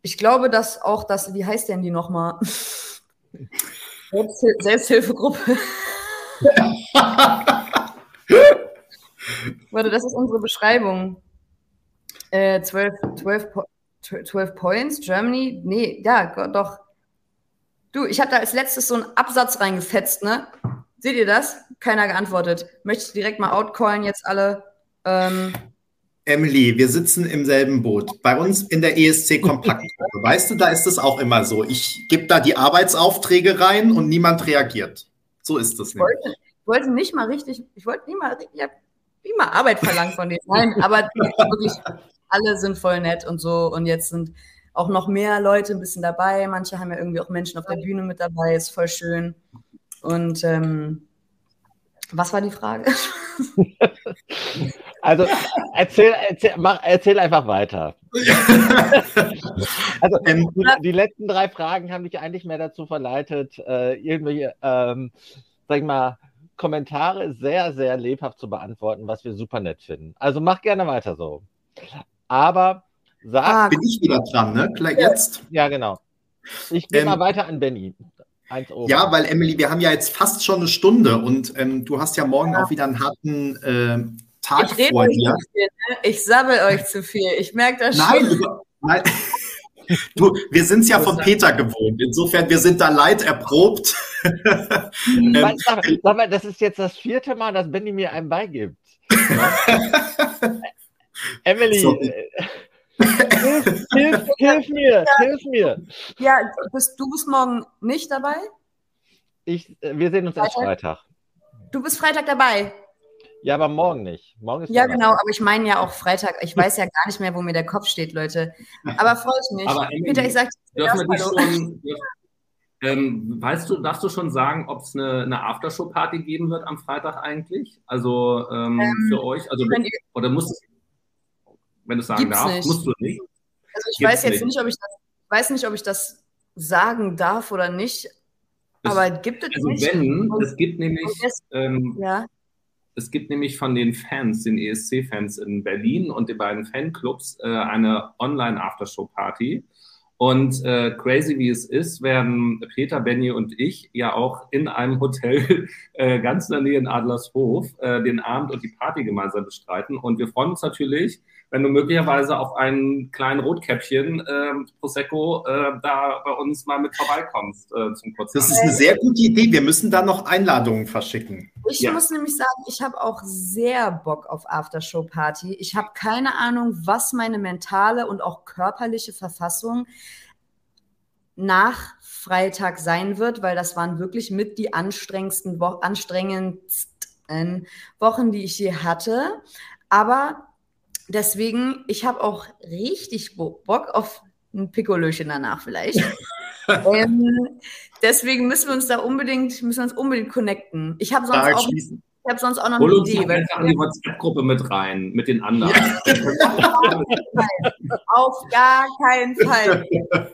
ich glaube, dass auch das, wie heißt denn die nochmal? <laughs> Selbsthil Selbsthilfegruppe. <laughs> Warte, das ist unsere Beschreibung. Äh, 12, 12, 12 Points, Germany. Nee, ja, doch. Du, ich habe da als letztes so einen Absatz reingefetzt, ne? Seht ihr das? Keiner geantwortet. Möchte ich direkt mal outcallen jetzt alle. Ähm, Emily, wir sitzen im selben Boot. Bei uns in der ESC <laughs> Kompaktgruppe. weißt du, da ist es auch immer so. Ich gebe da die Arbeitsaufträge rein und niemand reagiert. So ist es nicht. Wollte, ich wollte nicht mal richtig, ich wollte nie mal, ich habe nie mal Arbeit verlangt von denen. Nein, aber wirklich alle sind voll nett und so. Und jetzt sind auch noch mehr Leute ein bisschen dabei. Manche haben ja irgendwie auch Menschen auf der Bühne mit dabei. Ist voll schön. Und ähm, was war die Frage? <laughs> Also erzähl, erzähl, mach, erzähl einfach weiter. <laughs> also ähm, die letzten drei Fragen haben dich eigentlich mehr dazu verleitet, äh, irgendwelche, ähm, sag ich mal, Kommentare sehr, sehr lebhaft zu beantworten, was wir super nett finden. Also mach gerne weiter so. Aber sag. Ah, bin ich wieder dran, ne? Jetzt? Ja, genau. Ich gehe ähm, mal weiter an Benny. Ja, weil Emily, wir haben ja jetzt fast schon eine Stunde und ähm, du hast ja morgen ja. auch wieder einen harten äh, Tag ich vor dir. Viel, ne? Ich sabbel euch zu viel. Ich merke das nein, schon. Nein. <laughs> Du, wir sind es ja von Peter gewohnt. Insofern, wir sind da leid erprobt. <laughs> ähm, sag, sag mal, das ist jetzt das vierte Mal, dass Benny mir einen beigibt. <laughs> Emily, hilf, hilf, <laughs> hilf, mir, hilf mir. Ja, bist, du bist morgen nicht dabei? Ich, äh, wir sehen uns erst Freitag. Du bist Freitag dabei. Ja, aber morgen nicht. Morgen ist ja, genau, aber ich meine ja auch Freitag. Ich weiß ja gar nicht mehr, wo mir der Kopf steht, Leute. Aber freue ich mich. Aber Peter, ich sag dürfen wir schon, ähm, weißt du, darfst du schon sagen, ob es eine, eine Aftershow-Party geben wird am Freitag eigentlich? Also ähm, ähm, für euch? Also, oder musst du, wenn du es sagen darfst, nicht. musst du nicht? Also ich Gibt's weiß jetzt nicht. nicht, ob ich das, weiß nicht, ob ich das sagen darf oder nicht. Aber gibt es also nicht? wenn, es gibt nämlich, ähm, ja es gibt nämlich von den Fans, den ESC-Fans in Berlin und den beiden Fanclubs äh, eine Online-Aftershow-Party. Und äh, crazy wie es ist, werden Peter, Benny und ich ja auch in einem Hotel <laughs> äh, ganz in der Nähe in Adlershof äh, den Abend und die Party gemeinsam bestreiten. Und wir freuen uns natürlich, wenn du möglicherweise auf einen kleinen Rotkäppchen äh, Prosecco äh, da bei uns mal mit vorbeikommst äh, zum Kurz. Das ist eine sehr gute Idee. Wir müssen da noch Einladungen verschicken. Ich ja. muss nämlich sagen, ich habe auch sehr Bock auf Aftershow-Party. Ich habe keine Ahnung, was meine mentale und auch körperliche Verfassung nach Freitag sein wird, weil das waren wirklich mit die anstrengendsten, Wo anstrengendsten Wochen, die ich je hatte. Aber deswegen, ich habe auch richtig Bock auf ein Pikolöchen danach vielleicht. <laughs> ähm, deswegen müssen wir uns da unbedingt, müssen wir uns unbedingt connecten. Ich habe sonst auch. Ich habe sonst auch noch Hol eine Idee. In die WhatsApp-Gruppe mit rein, mit den anderen. <laughs> Auf gar keinen Fall.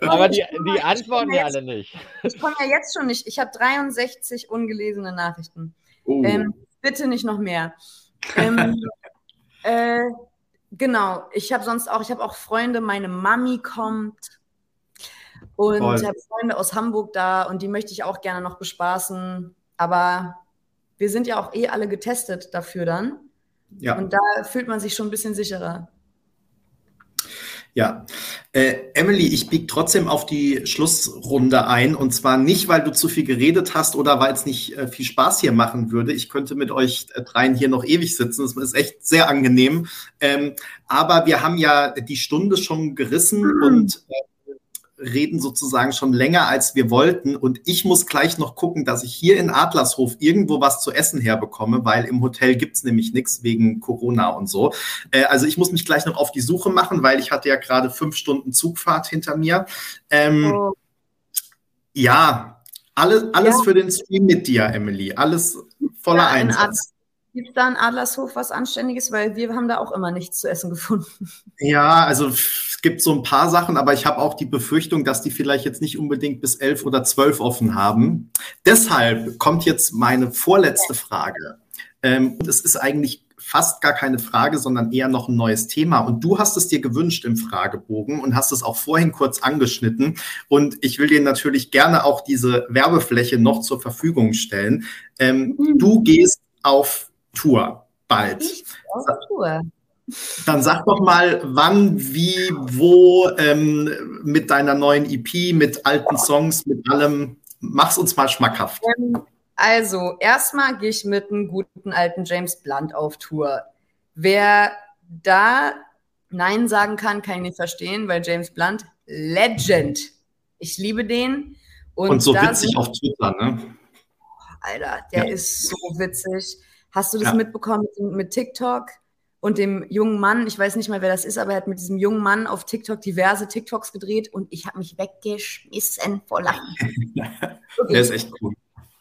Aber die, die antworten ja alle nicht. Ich komme ja jetzt schon nicht. Ich habe 63 ungelesene Nachrichten. Oh. Ähm, bitte nicht noch mehr. Ähm, <laughs> äh, Genau, ich habe sonst auch, ich habe auch Freunde, meine Mami kommt und ich habe Freunde aus Hamburg da und die möchte ich auch gerne noch bespaßen. Aber wir sind ja auch eh alle getestet dafür dann. Ja. Und da fühlt man sich schon ein bisschen sicherer. Ja, äh, Emily, ich biege trotzdem auf die Schlussrunde ein und zwar nicht, weil du zu viel geredet hast oder weil es nicht äh, viel Spaß hier machen würde. Ich könnte mit euch äh, dreien hier noch ewig sitzen. Das ist echt sehr angenehm. Ähm, aber wir haben ja die Stunde schon gerissen mhm. und äh, reden sozusagen schon länger, als wir wollten. Und ich muss gleich noch gucken, dass ich hier in Adlershof irgendwo was zu essen herbekomme, weil im Hotel gibt's nämlich nichts wegen Corona und so. Äh, also ich muss mich gleich noch auf die Suche machen, weil ich hatte ja gerade fünf Stunden Zugfahrt hinter mir. Ähm, oh. Ja, alles, alles ja. für den Stream mit dir, Emily. Alles voller ja, Einsatz. Gibt es da in Adlershof was Anständiges? Weil wir haben da auch immer nichts zu essen gefunden. Ja, also es gibt so ein paar Sachen, aber ich habe auch die Befürchtung, dass die vielleicht jetzt nicht unbedingt bis elf oder zwölf offen haben. Deshalb kommt jetzt meine vorletzte Frage. Ähm, und es ist eigentlich fast gar keine Frage, sondern eher noch ein neues Thema. Und du hast es dir gewünscht im Fragebogen und hast es auch vorhin kurz angeschnitten. Und ich will dir natürlich gerne auch diese Werbefläche noch zur Verfügung stellen. Ähm, mhm. Du gehst auf Tour bald. auf Tour. Dann sag doch mal, wann, wie, wo, ähm, mit deiner neuen EP, mit alten Songs, mit allem. Mach's uns mal schmackhaft. Ähm, also, erstmal gehe ich mit einem guten alten James Blunt auf Tour. Wer da Nein sagen kann, kann ich nicht verstehen, weil James Blunt, Legend. Ich liebe den. Und, Und so witzig auf Twitter, ne? Alter, der ja. ist so witzig. Hast du das ja. mitbekommen mit, TikTok? und dem jungen Mann, ich weiß nicht mal, wer das ist, aber er hat mit diesem jungen Mann auf TikTok diverse TikToks gedreht und ich habe mich weggeschmissen vor Lachen. <laughs> Okay. Der ist echt cool.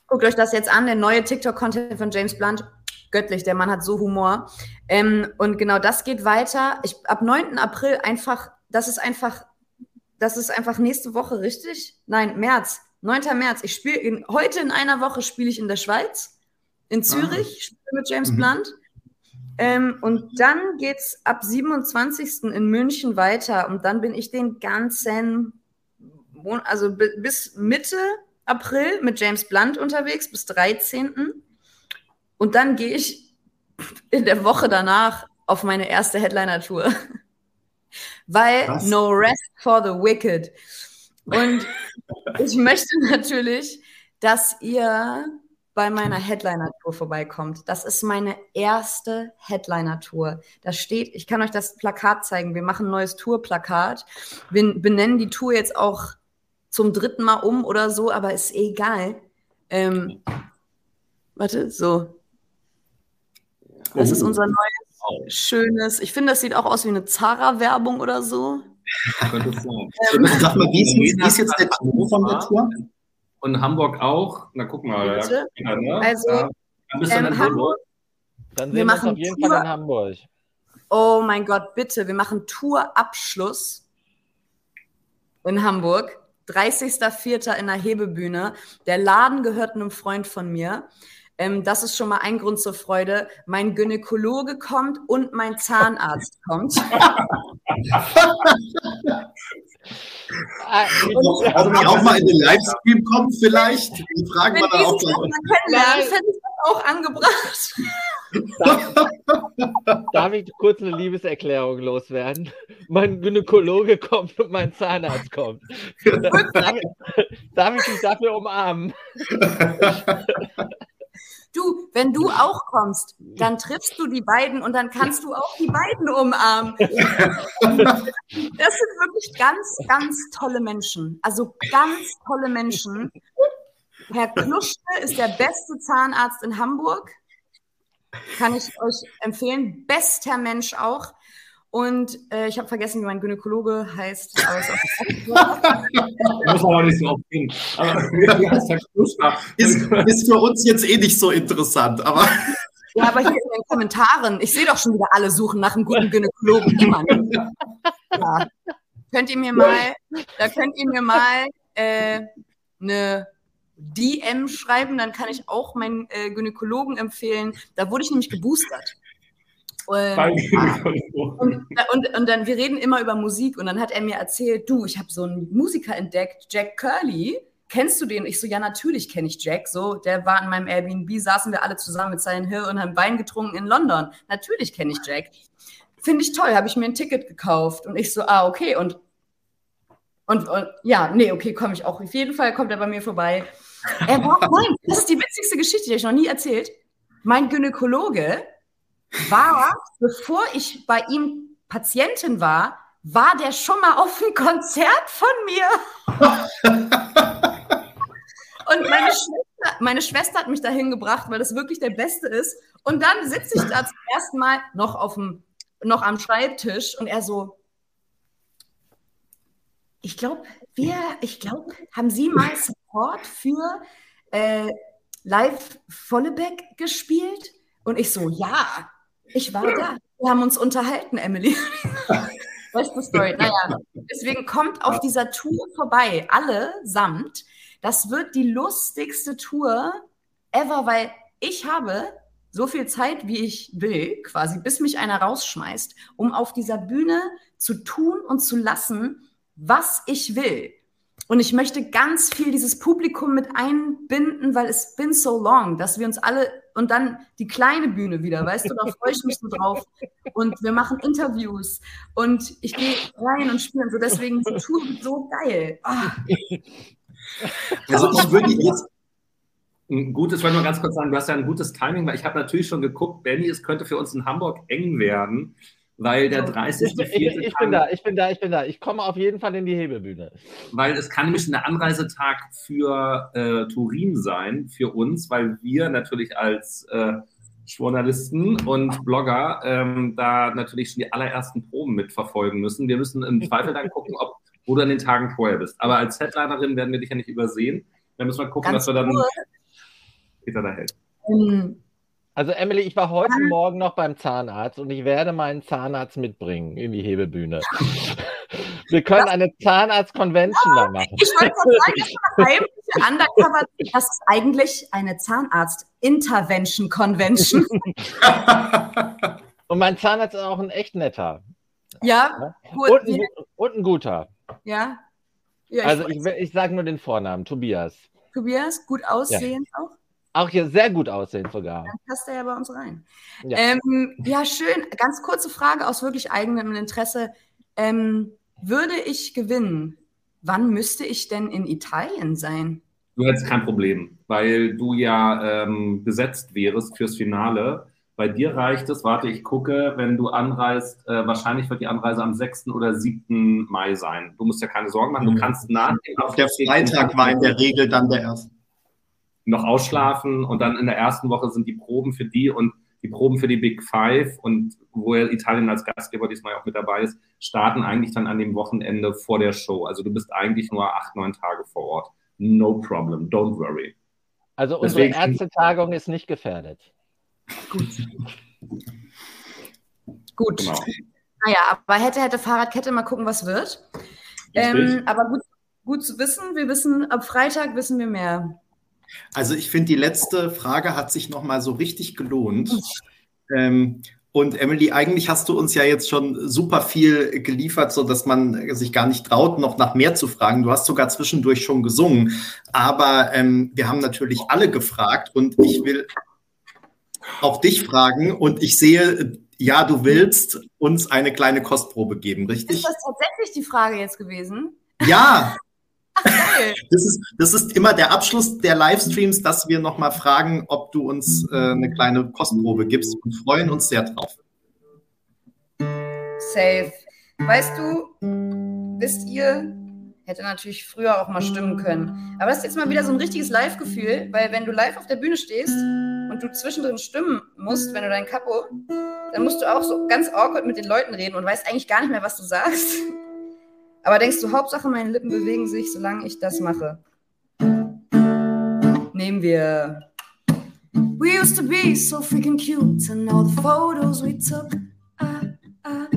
Guckt euch das jetzt an, der neue TikTok-Content von James Blunt. Göttlich, der Mann hat so Humor. Ähm, und genau das geht weiter. Ich, ab 9. April einfach, das ist einfach, das ist einfach nächste Woche, richtig? Nein, März. 9. März. Ich spiele, heute in einer Woche spiele ich in der Schweiz in Zürich ah. mit James mhm. Blunt. Ähm, und dann geht es ab 27. in München weiter und dann bin ich den ganzen, Mon also bis Mitte April mit James Blunt unterwegs, bis 13. Und dann gehe ich <laughs> in der Woche danach auf meine erste Headliner-Tour. <laughs> Weil Was? No Rest for the Wicked. Und <laughs> ich möchte natürlich, dass ihr bei meiner Headliner-Tour vorbeikommt. Das ist meine erste Headliner-Tour. Da steht, ich kann euch das Plakat zeigen. Wir machen ein neues Tour-Plakat. Wir benennen die Tour jetzt auch zum dritten Mal um oder so, aber ist egal. Ähm, warte, so. Das ist unser neues, schönes. Ich finde, das sieht auch aus wie eine Zara-Werbung oder so. Könnte sein. Ähm, Sag mal, wie ist, wie ist jetzt der <laughs> Tour von der Tour? Und Hamburg auch. Na, guck mal. Ja, ja, ne? Also, ja. dann bist du ähm, in Hamburg. Dann sehen wir uns auf jeden Tour. Fall in Hamburg. Oh mein Gott, bitte. Wir machen Tourabschluss in Hamburg. 30.04. in der Hebebühne. Der Laden gehört einem Freund von mir. Ähm, das ist schon mal ein Grund zur Freude. Mein Gynäkologe kommt und mein Zahnarzt kommt. Also die auch mal in den Livestream kommt vielleicht. Die fragen wir dann auch gleich. Kennenlernen, fände ich das auch angebracht. Darf, darf, ich kurz eine Liebeserklärung loswerden? Mein Gynäkologe kommt und mein Zahnarzt kommt. <laughs> Darf, darf ich dich dafür umarmen? <laughs> Du, wenn du auch kommst, dann triffst du die beiden und dann kannst du auch die beiden umarmen. Das sind wirklich ganz, ganz tolle Menschen. Also ganz tolle Menschen. Herr Kluschke ist der beste Zahnarzt in Hamburg. Kann ich euch empfehlen. Bester Mensch auch. Und äh, ich habe vergessen, wie mein Gynäkologe heißt. Aber ist, <laughs> Muss aber nicht so oft gehen. <laughs> ist, ist für uns jetzt eh nicht so interessant, aber. <laughs> Ja, aber hier in den Kommentaren, ich sehe doch schon wieder alle suchen nach einem guten Gynäkologen. Ja. Könnt ihr mir mal, da könnt ihr mir mal äh, eine DM schreiben, dann kann ich auch meinen äh, Gynäkologen empfehlen. Da wurde ich nämlich geboostert. Und, und, und, und, dann, wir reden immer über Musik und dann hat er mir erzählt, du, ich habe so einen Musiker entdeckt, Jack Curley. Kennst du den? Ich so, ja, natürlich kenne ich Jack. So, der war in meinem Airbnb, saßen wir alle zusammen mit seinen Hill und haben Wein getrunken in London. Natürlich kenne ich Jack. Finde ich toll, habe ich mir ein Ticket gekauft. Und ich so, ah, okay. Und, und, und ja, nee, okay, komme ich auch. Auf jeden Fall kommt er bei mir vorbei. Er war, nein, das ist die witzigste Geschichte, die ich noch nie erzählt. Mein Gynäkologe war, bevor ich bei ihm Patientin war, war der schon mal auf ein Konzert von mir. <laughs> Und meine Schwester, meine Schwester hat mich dahin gebracht, weil das wirklich der Beste ist. Und dann sitze ich da zum ersten Mal noch, auf dem, noch am Schreibtisch und er so, ich glaube, wir, ich glaube, haben Sie mal Support für äh, Live Vollebeck gespielt? Und ich so, ja. Ich war da. Wir haben uns unterhalten, Emily. <laughs> weißt du, Story? Naja, deswegen kommt auf dieser Tour vorbei, alle samt. Das wird die lustigste Tour ever, weil ich habe so viel Zeit, wie ich will, quasi, bis mich einer rausschmeißt, um auf dieser Bühne zu tun und zu lassen, was ich will. Und ich möchte ganz viel dieses Publikum mit einbinden, weil es been so long, dass wir uns alle und dann die kleine Bühne wieder, weißt du, da freue ich mich so drauf. Und wir machen Interviews und ich gehe rein und spiele. So deswegen die Tour so geil. Oh. Also ich würde jetzt ein gutes, wollte nur ganz kurz sagen, du hast ja ein gutes Timing, weil ich habe natürlich schon geguckt, Benny, es könnte für uns in Hamburg eng werden weil der 30. Ich, ich, ich bin da, ich bin da, ich bin da. Ich komme auf jeden Fall in die Hebelbühne. Weil es kann nämlich ein Anreisetag für äh, Turin sein, für uns, weil wir natürlich als äh, Journalisten und Blogger ähm, da natürlich schon die allerersten Proben mitverfolgen müssen. Wir müssen im Zweifel dann gucken, ob, wo du an den Tagen vorher bist. Aber als Headlinerin werden wir dich ja nicht übersehen. Dann müssen wir gucken, Ganz dass wir dann Peter da hält. Um, also Emily, ich war heute Morgen noch beim Zahnarzt und ich werde meinen Zahnarzt mitbringen in die Hebelbühne. <laughs> Wir können eine Zahnarzt-Convention da machen. Ich wollte sagen, das Undercover, das ist eigentlich eine Zahnarzt-Intervention-Convention. und mein Zahnarzt ist auch ein echt netter. Ja, gut. Und, ein, und ein guter. Ja. ja also ich, ich, ich sage nur den Vornamen, Tobias. Tobias, gut aussehend ja. auch? Auch hier sehr gut aussehen sogar. Dann passt er ja bei uns rein. Ja, ähm, ja schön. Ganz kurze Frage aus wirklich eigenem Interesse. Ähm, würde ich gewinnen, wann müsste ich denn in Italien sein? Du hättest kein Problem, weil du ja ähm, gesetzt wärst fürs Finale. Bei dir reicht es, warte, ich gucke, wenn du anreist, äh, wahrscheinlich wird die Anreise am 6. oder 7. Mai sein. Du musst ja keine Sorgen machen, du mhm. kannst nach dem Der Freitag war in der Regel dann der erste noch ausschlafen und dann in der ersten Woche sind die Proben für die und die Proben für die Big Five und wo Italien als Gastgeber diesmal auch mit dabei ist, starten eigentlich dann an dem Wochenende vor der Show. Also du bist eigentlich nur acht, neun Tage vor Ort. No problem, don't worry. Also unsere Deswegen, Ärztetagung ist nicht gefährdet. Gut. <laughs> Gut. Genau. Naja, aber hätte, hätte Fahrradkette, mal gucken, was wird. Ähm, aber gut, gut zu wissen, wir wissen, ab Freitag wissen wir mehr. Also ich finde, die letzte Frage hat sich nochmal so richtig gelohnt. Ähm, und Emily, eigentlich hast du uns ja jetzt schon super viel geliefert, so dass man sich gar nicht traut, noch nach mehr zu fragen. Du hast sogar zwischendurch schon gesungen. Aber ähm, wir haben natürlich alle gefragt und ich will auch dich fragen. Und ich sehe, ja, du willst uns eine kleine Kostprobe geben, richtig? Ist das tatsächlich die Frage jetzt gewesen? Ja. <laughs> Das ist, das ist immer der Abschluss der Livestreams, dass wir nochmal fragen, ob du uns äh, eine kleine Kostprobe gibst und freuen uns sehr drauf. Safe. Weißt du, wisst ihr, hätte natürlich früher auch mal stimmen können. Aber das ist jetzt mal wieder so ein richtiges Live-Gefühl, weil wenn du live auf der Bühne stehst und du zwischendrin stimmen musst, wenn du dein Kapo, dann musst du auch so ganz awkward mit den Leuten reden und weißt eigentlich gar nicht mehr, was du sagst. <laughs> Aber denkst du, Hauptsache meine Lippen bewegen sich, solange ich das mache. Nehmen wir. We used to be so freaking cute and all the photos we took. Uh, uh,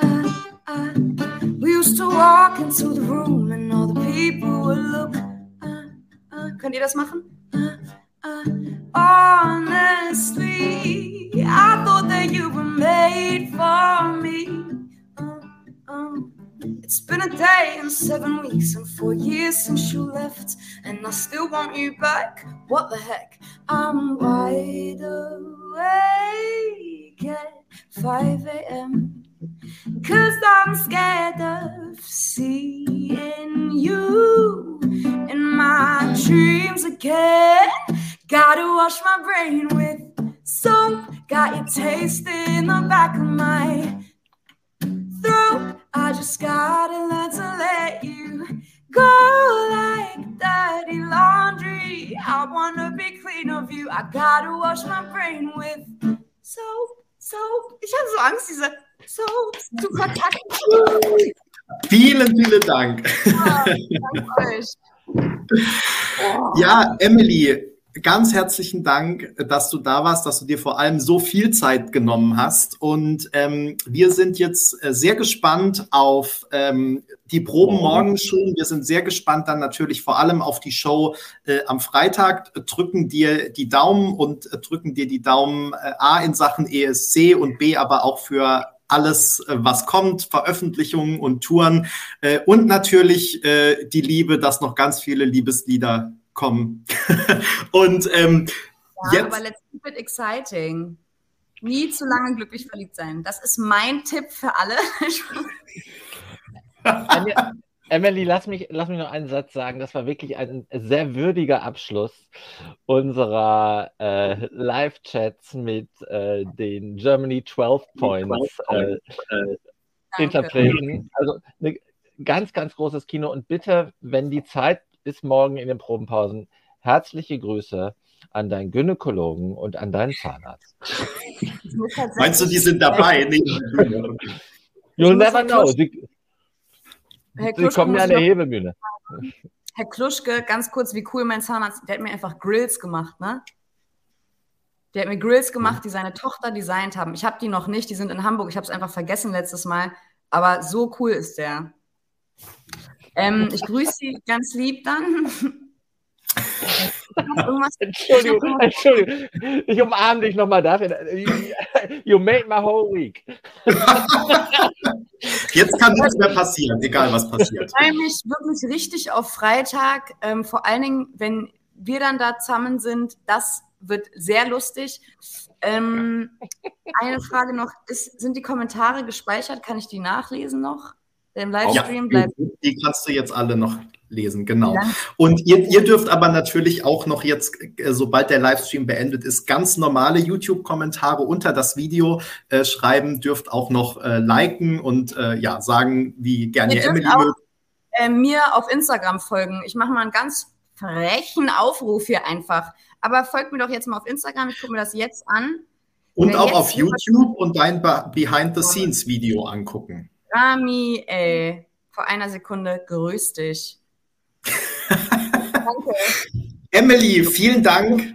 uh, we used to walk into the room and all the people would look. Könnt ihr das machen? Honestly, I thought that you were made for me. It's been a day and seven weeks and four years since you left, and I still want you back. What the heck? I'm wide awake at 5 a.m. Cause I'm scared of seeing you in my dreams again. Gotta wash my brain with soap. Got your taste in the back of my throat. I just gotta learn to let you go like dirty laundry. I wanna be clean of you. I gotta wash my brain with soap, soap. Ich habe so Angst, diese soap zu verkacken. Vielen, vielen Dank. Oh, ja, <laughs> ja Emily, ganz herzlichen Dank, dass du da warst, dass du dir vor allem so viel Zeit genommen hast. Und ähm, wir sind jetzt äh, sehr gespannt auf ähm, die Proben morgen schon. Wir sind sehr gespannt dann natürlich vor allem auf die Show äh, am Freitag. Drücken dir die Daumen und äh, drücken dir die Daumen äh, A in Sachen ESC und B aber auch für alles, äh, was kommt, Veröffentlichungen und Touren äh, und natürlich äh, die Liebe, dass noch ganz viele Liebeslieder kommen. <laughs> und ähm, ja, jetzt, aber let's keep it exciting. Nie zu lange glücklich verliebt sein. Das ist mein Tipp für alle. <laughs> Emily, lass mich, lass mich noch einen Satz sagen. Das war wirklich ein sehr würdiger Abschluss unserer äh, Live-Chats mit äh, den Germany 12 Points äh, äh Interpreten. Also ein ganz, ganz großes Kino. Und bitte, wenn die Zeit bis morgen in den Probenpausen. Herzliche Grüße an deinen Gynäkologen und an deinen Zahnarzt. <laughs> Meinst du, die sind dabei? <laughs> You'll never know. Sie, sie kommen ja an der Hebebühne. Herr Kluschke, ganz kurz, wie cool mein Zahnarzt, der hat mir einfach Grills gemacht, ne? Der hat mir Grills gemacht, die seine Tochter designt haben. Ich habe die noch nicht, die sind in Hamburg. Ich habe es einfach vergessen letztes Mal. Aber so cool ist der. Ähm, ich grüße Sie ganz lieb dann. Entschuldigung, Entschuldigung. Ich umarme dich nochmal dafür. You made my whole week. Jetzt kann nichts mehr passieren, egal was passiert. Ich freue mich wirklich richtig auf Freitag. Ähm, vor allen Dingen, wenn wir dann da zusammen sind, das wird sehr lustig. Ähm, eine Frage noch: ist, Sind die Kommentare gespeichert? Kann ich die nachlesen noch? Im Livestream ja, bleibt. Die kannst du jetzt alle noch lesen, genau. Ja. Und ihr, ihr dürft aber natürlich auch noch jetzt, äh, sobald der Livestream beendet ist, ganz normale YouTube-Kommentare unter das Video äh, schreiben, dürft auch noch äh, liken und äh, ja, sagen, wie gerne ihr, Emily auch, äh, mir auf Instagram folgen. Ich mache mal einen ganz frechen Aufruf hier einfach. Aber folgt mir doch jetzt mal auf Instagram, ich gucke mir das jetzt an. Und Wer auch auf YouTube und dein Behind-the-Scenes-Video angucken. Rami, ey, vor einer Sekunde grüß dich. <laughs> Danke. Emily, vielen Dank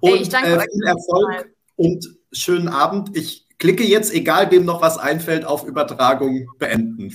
und ey, äh, viel Erfolg und schönen Abend. Ich klicke jetzt, egal wem noch was einfällt, auf Übertragung beenden.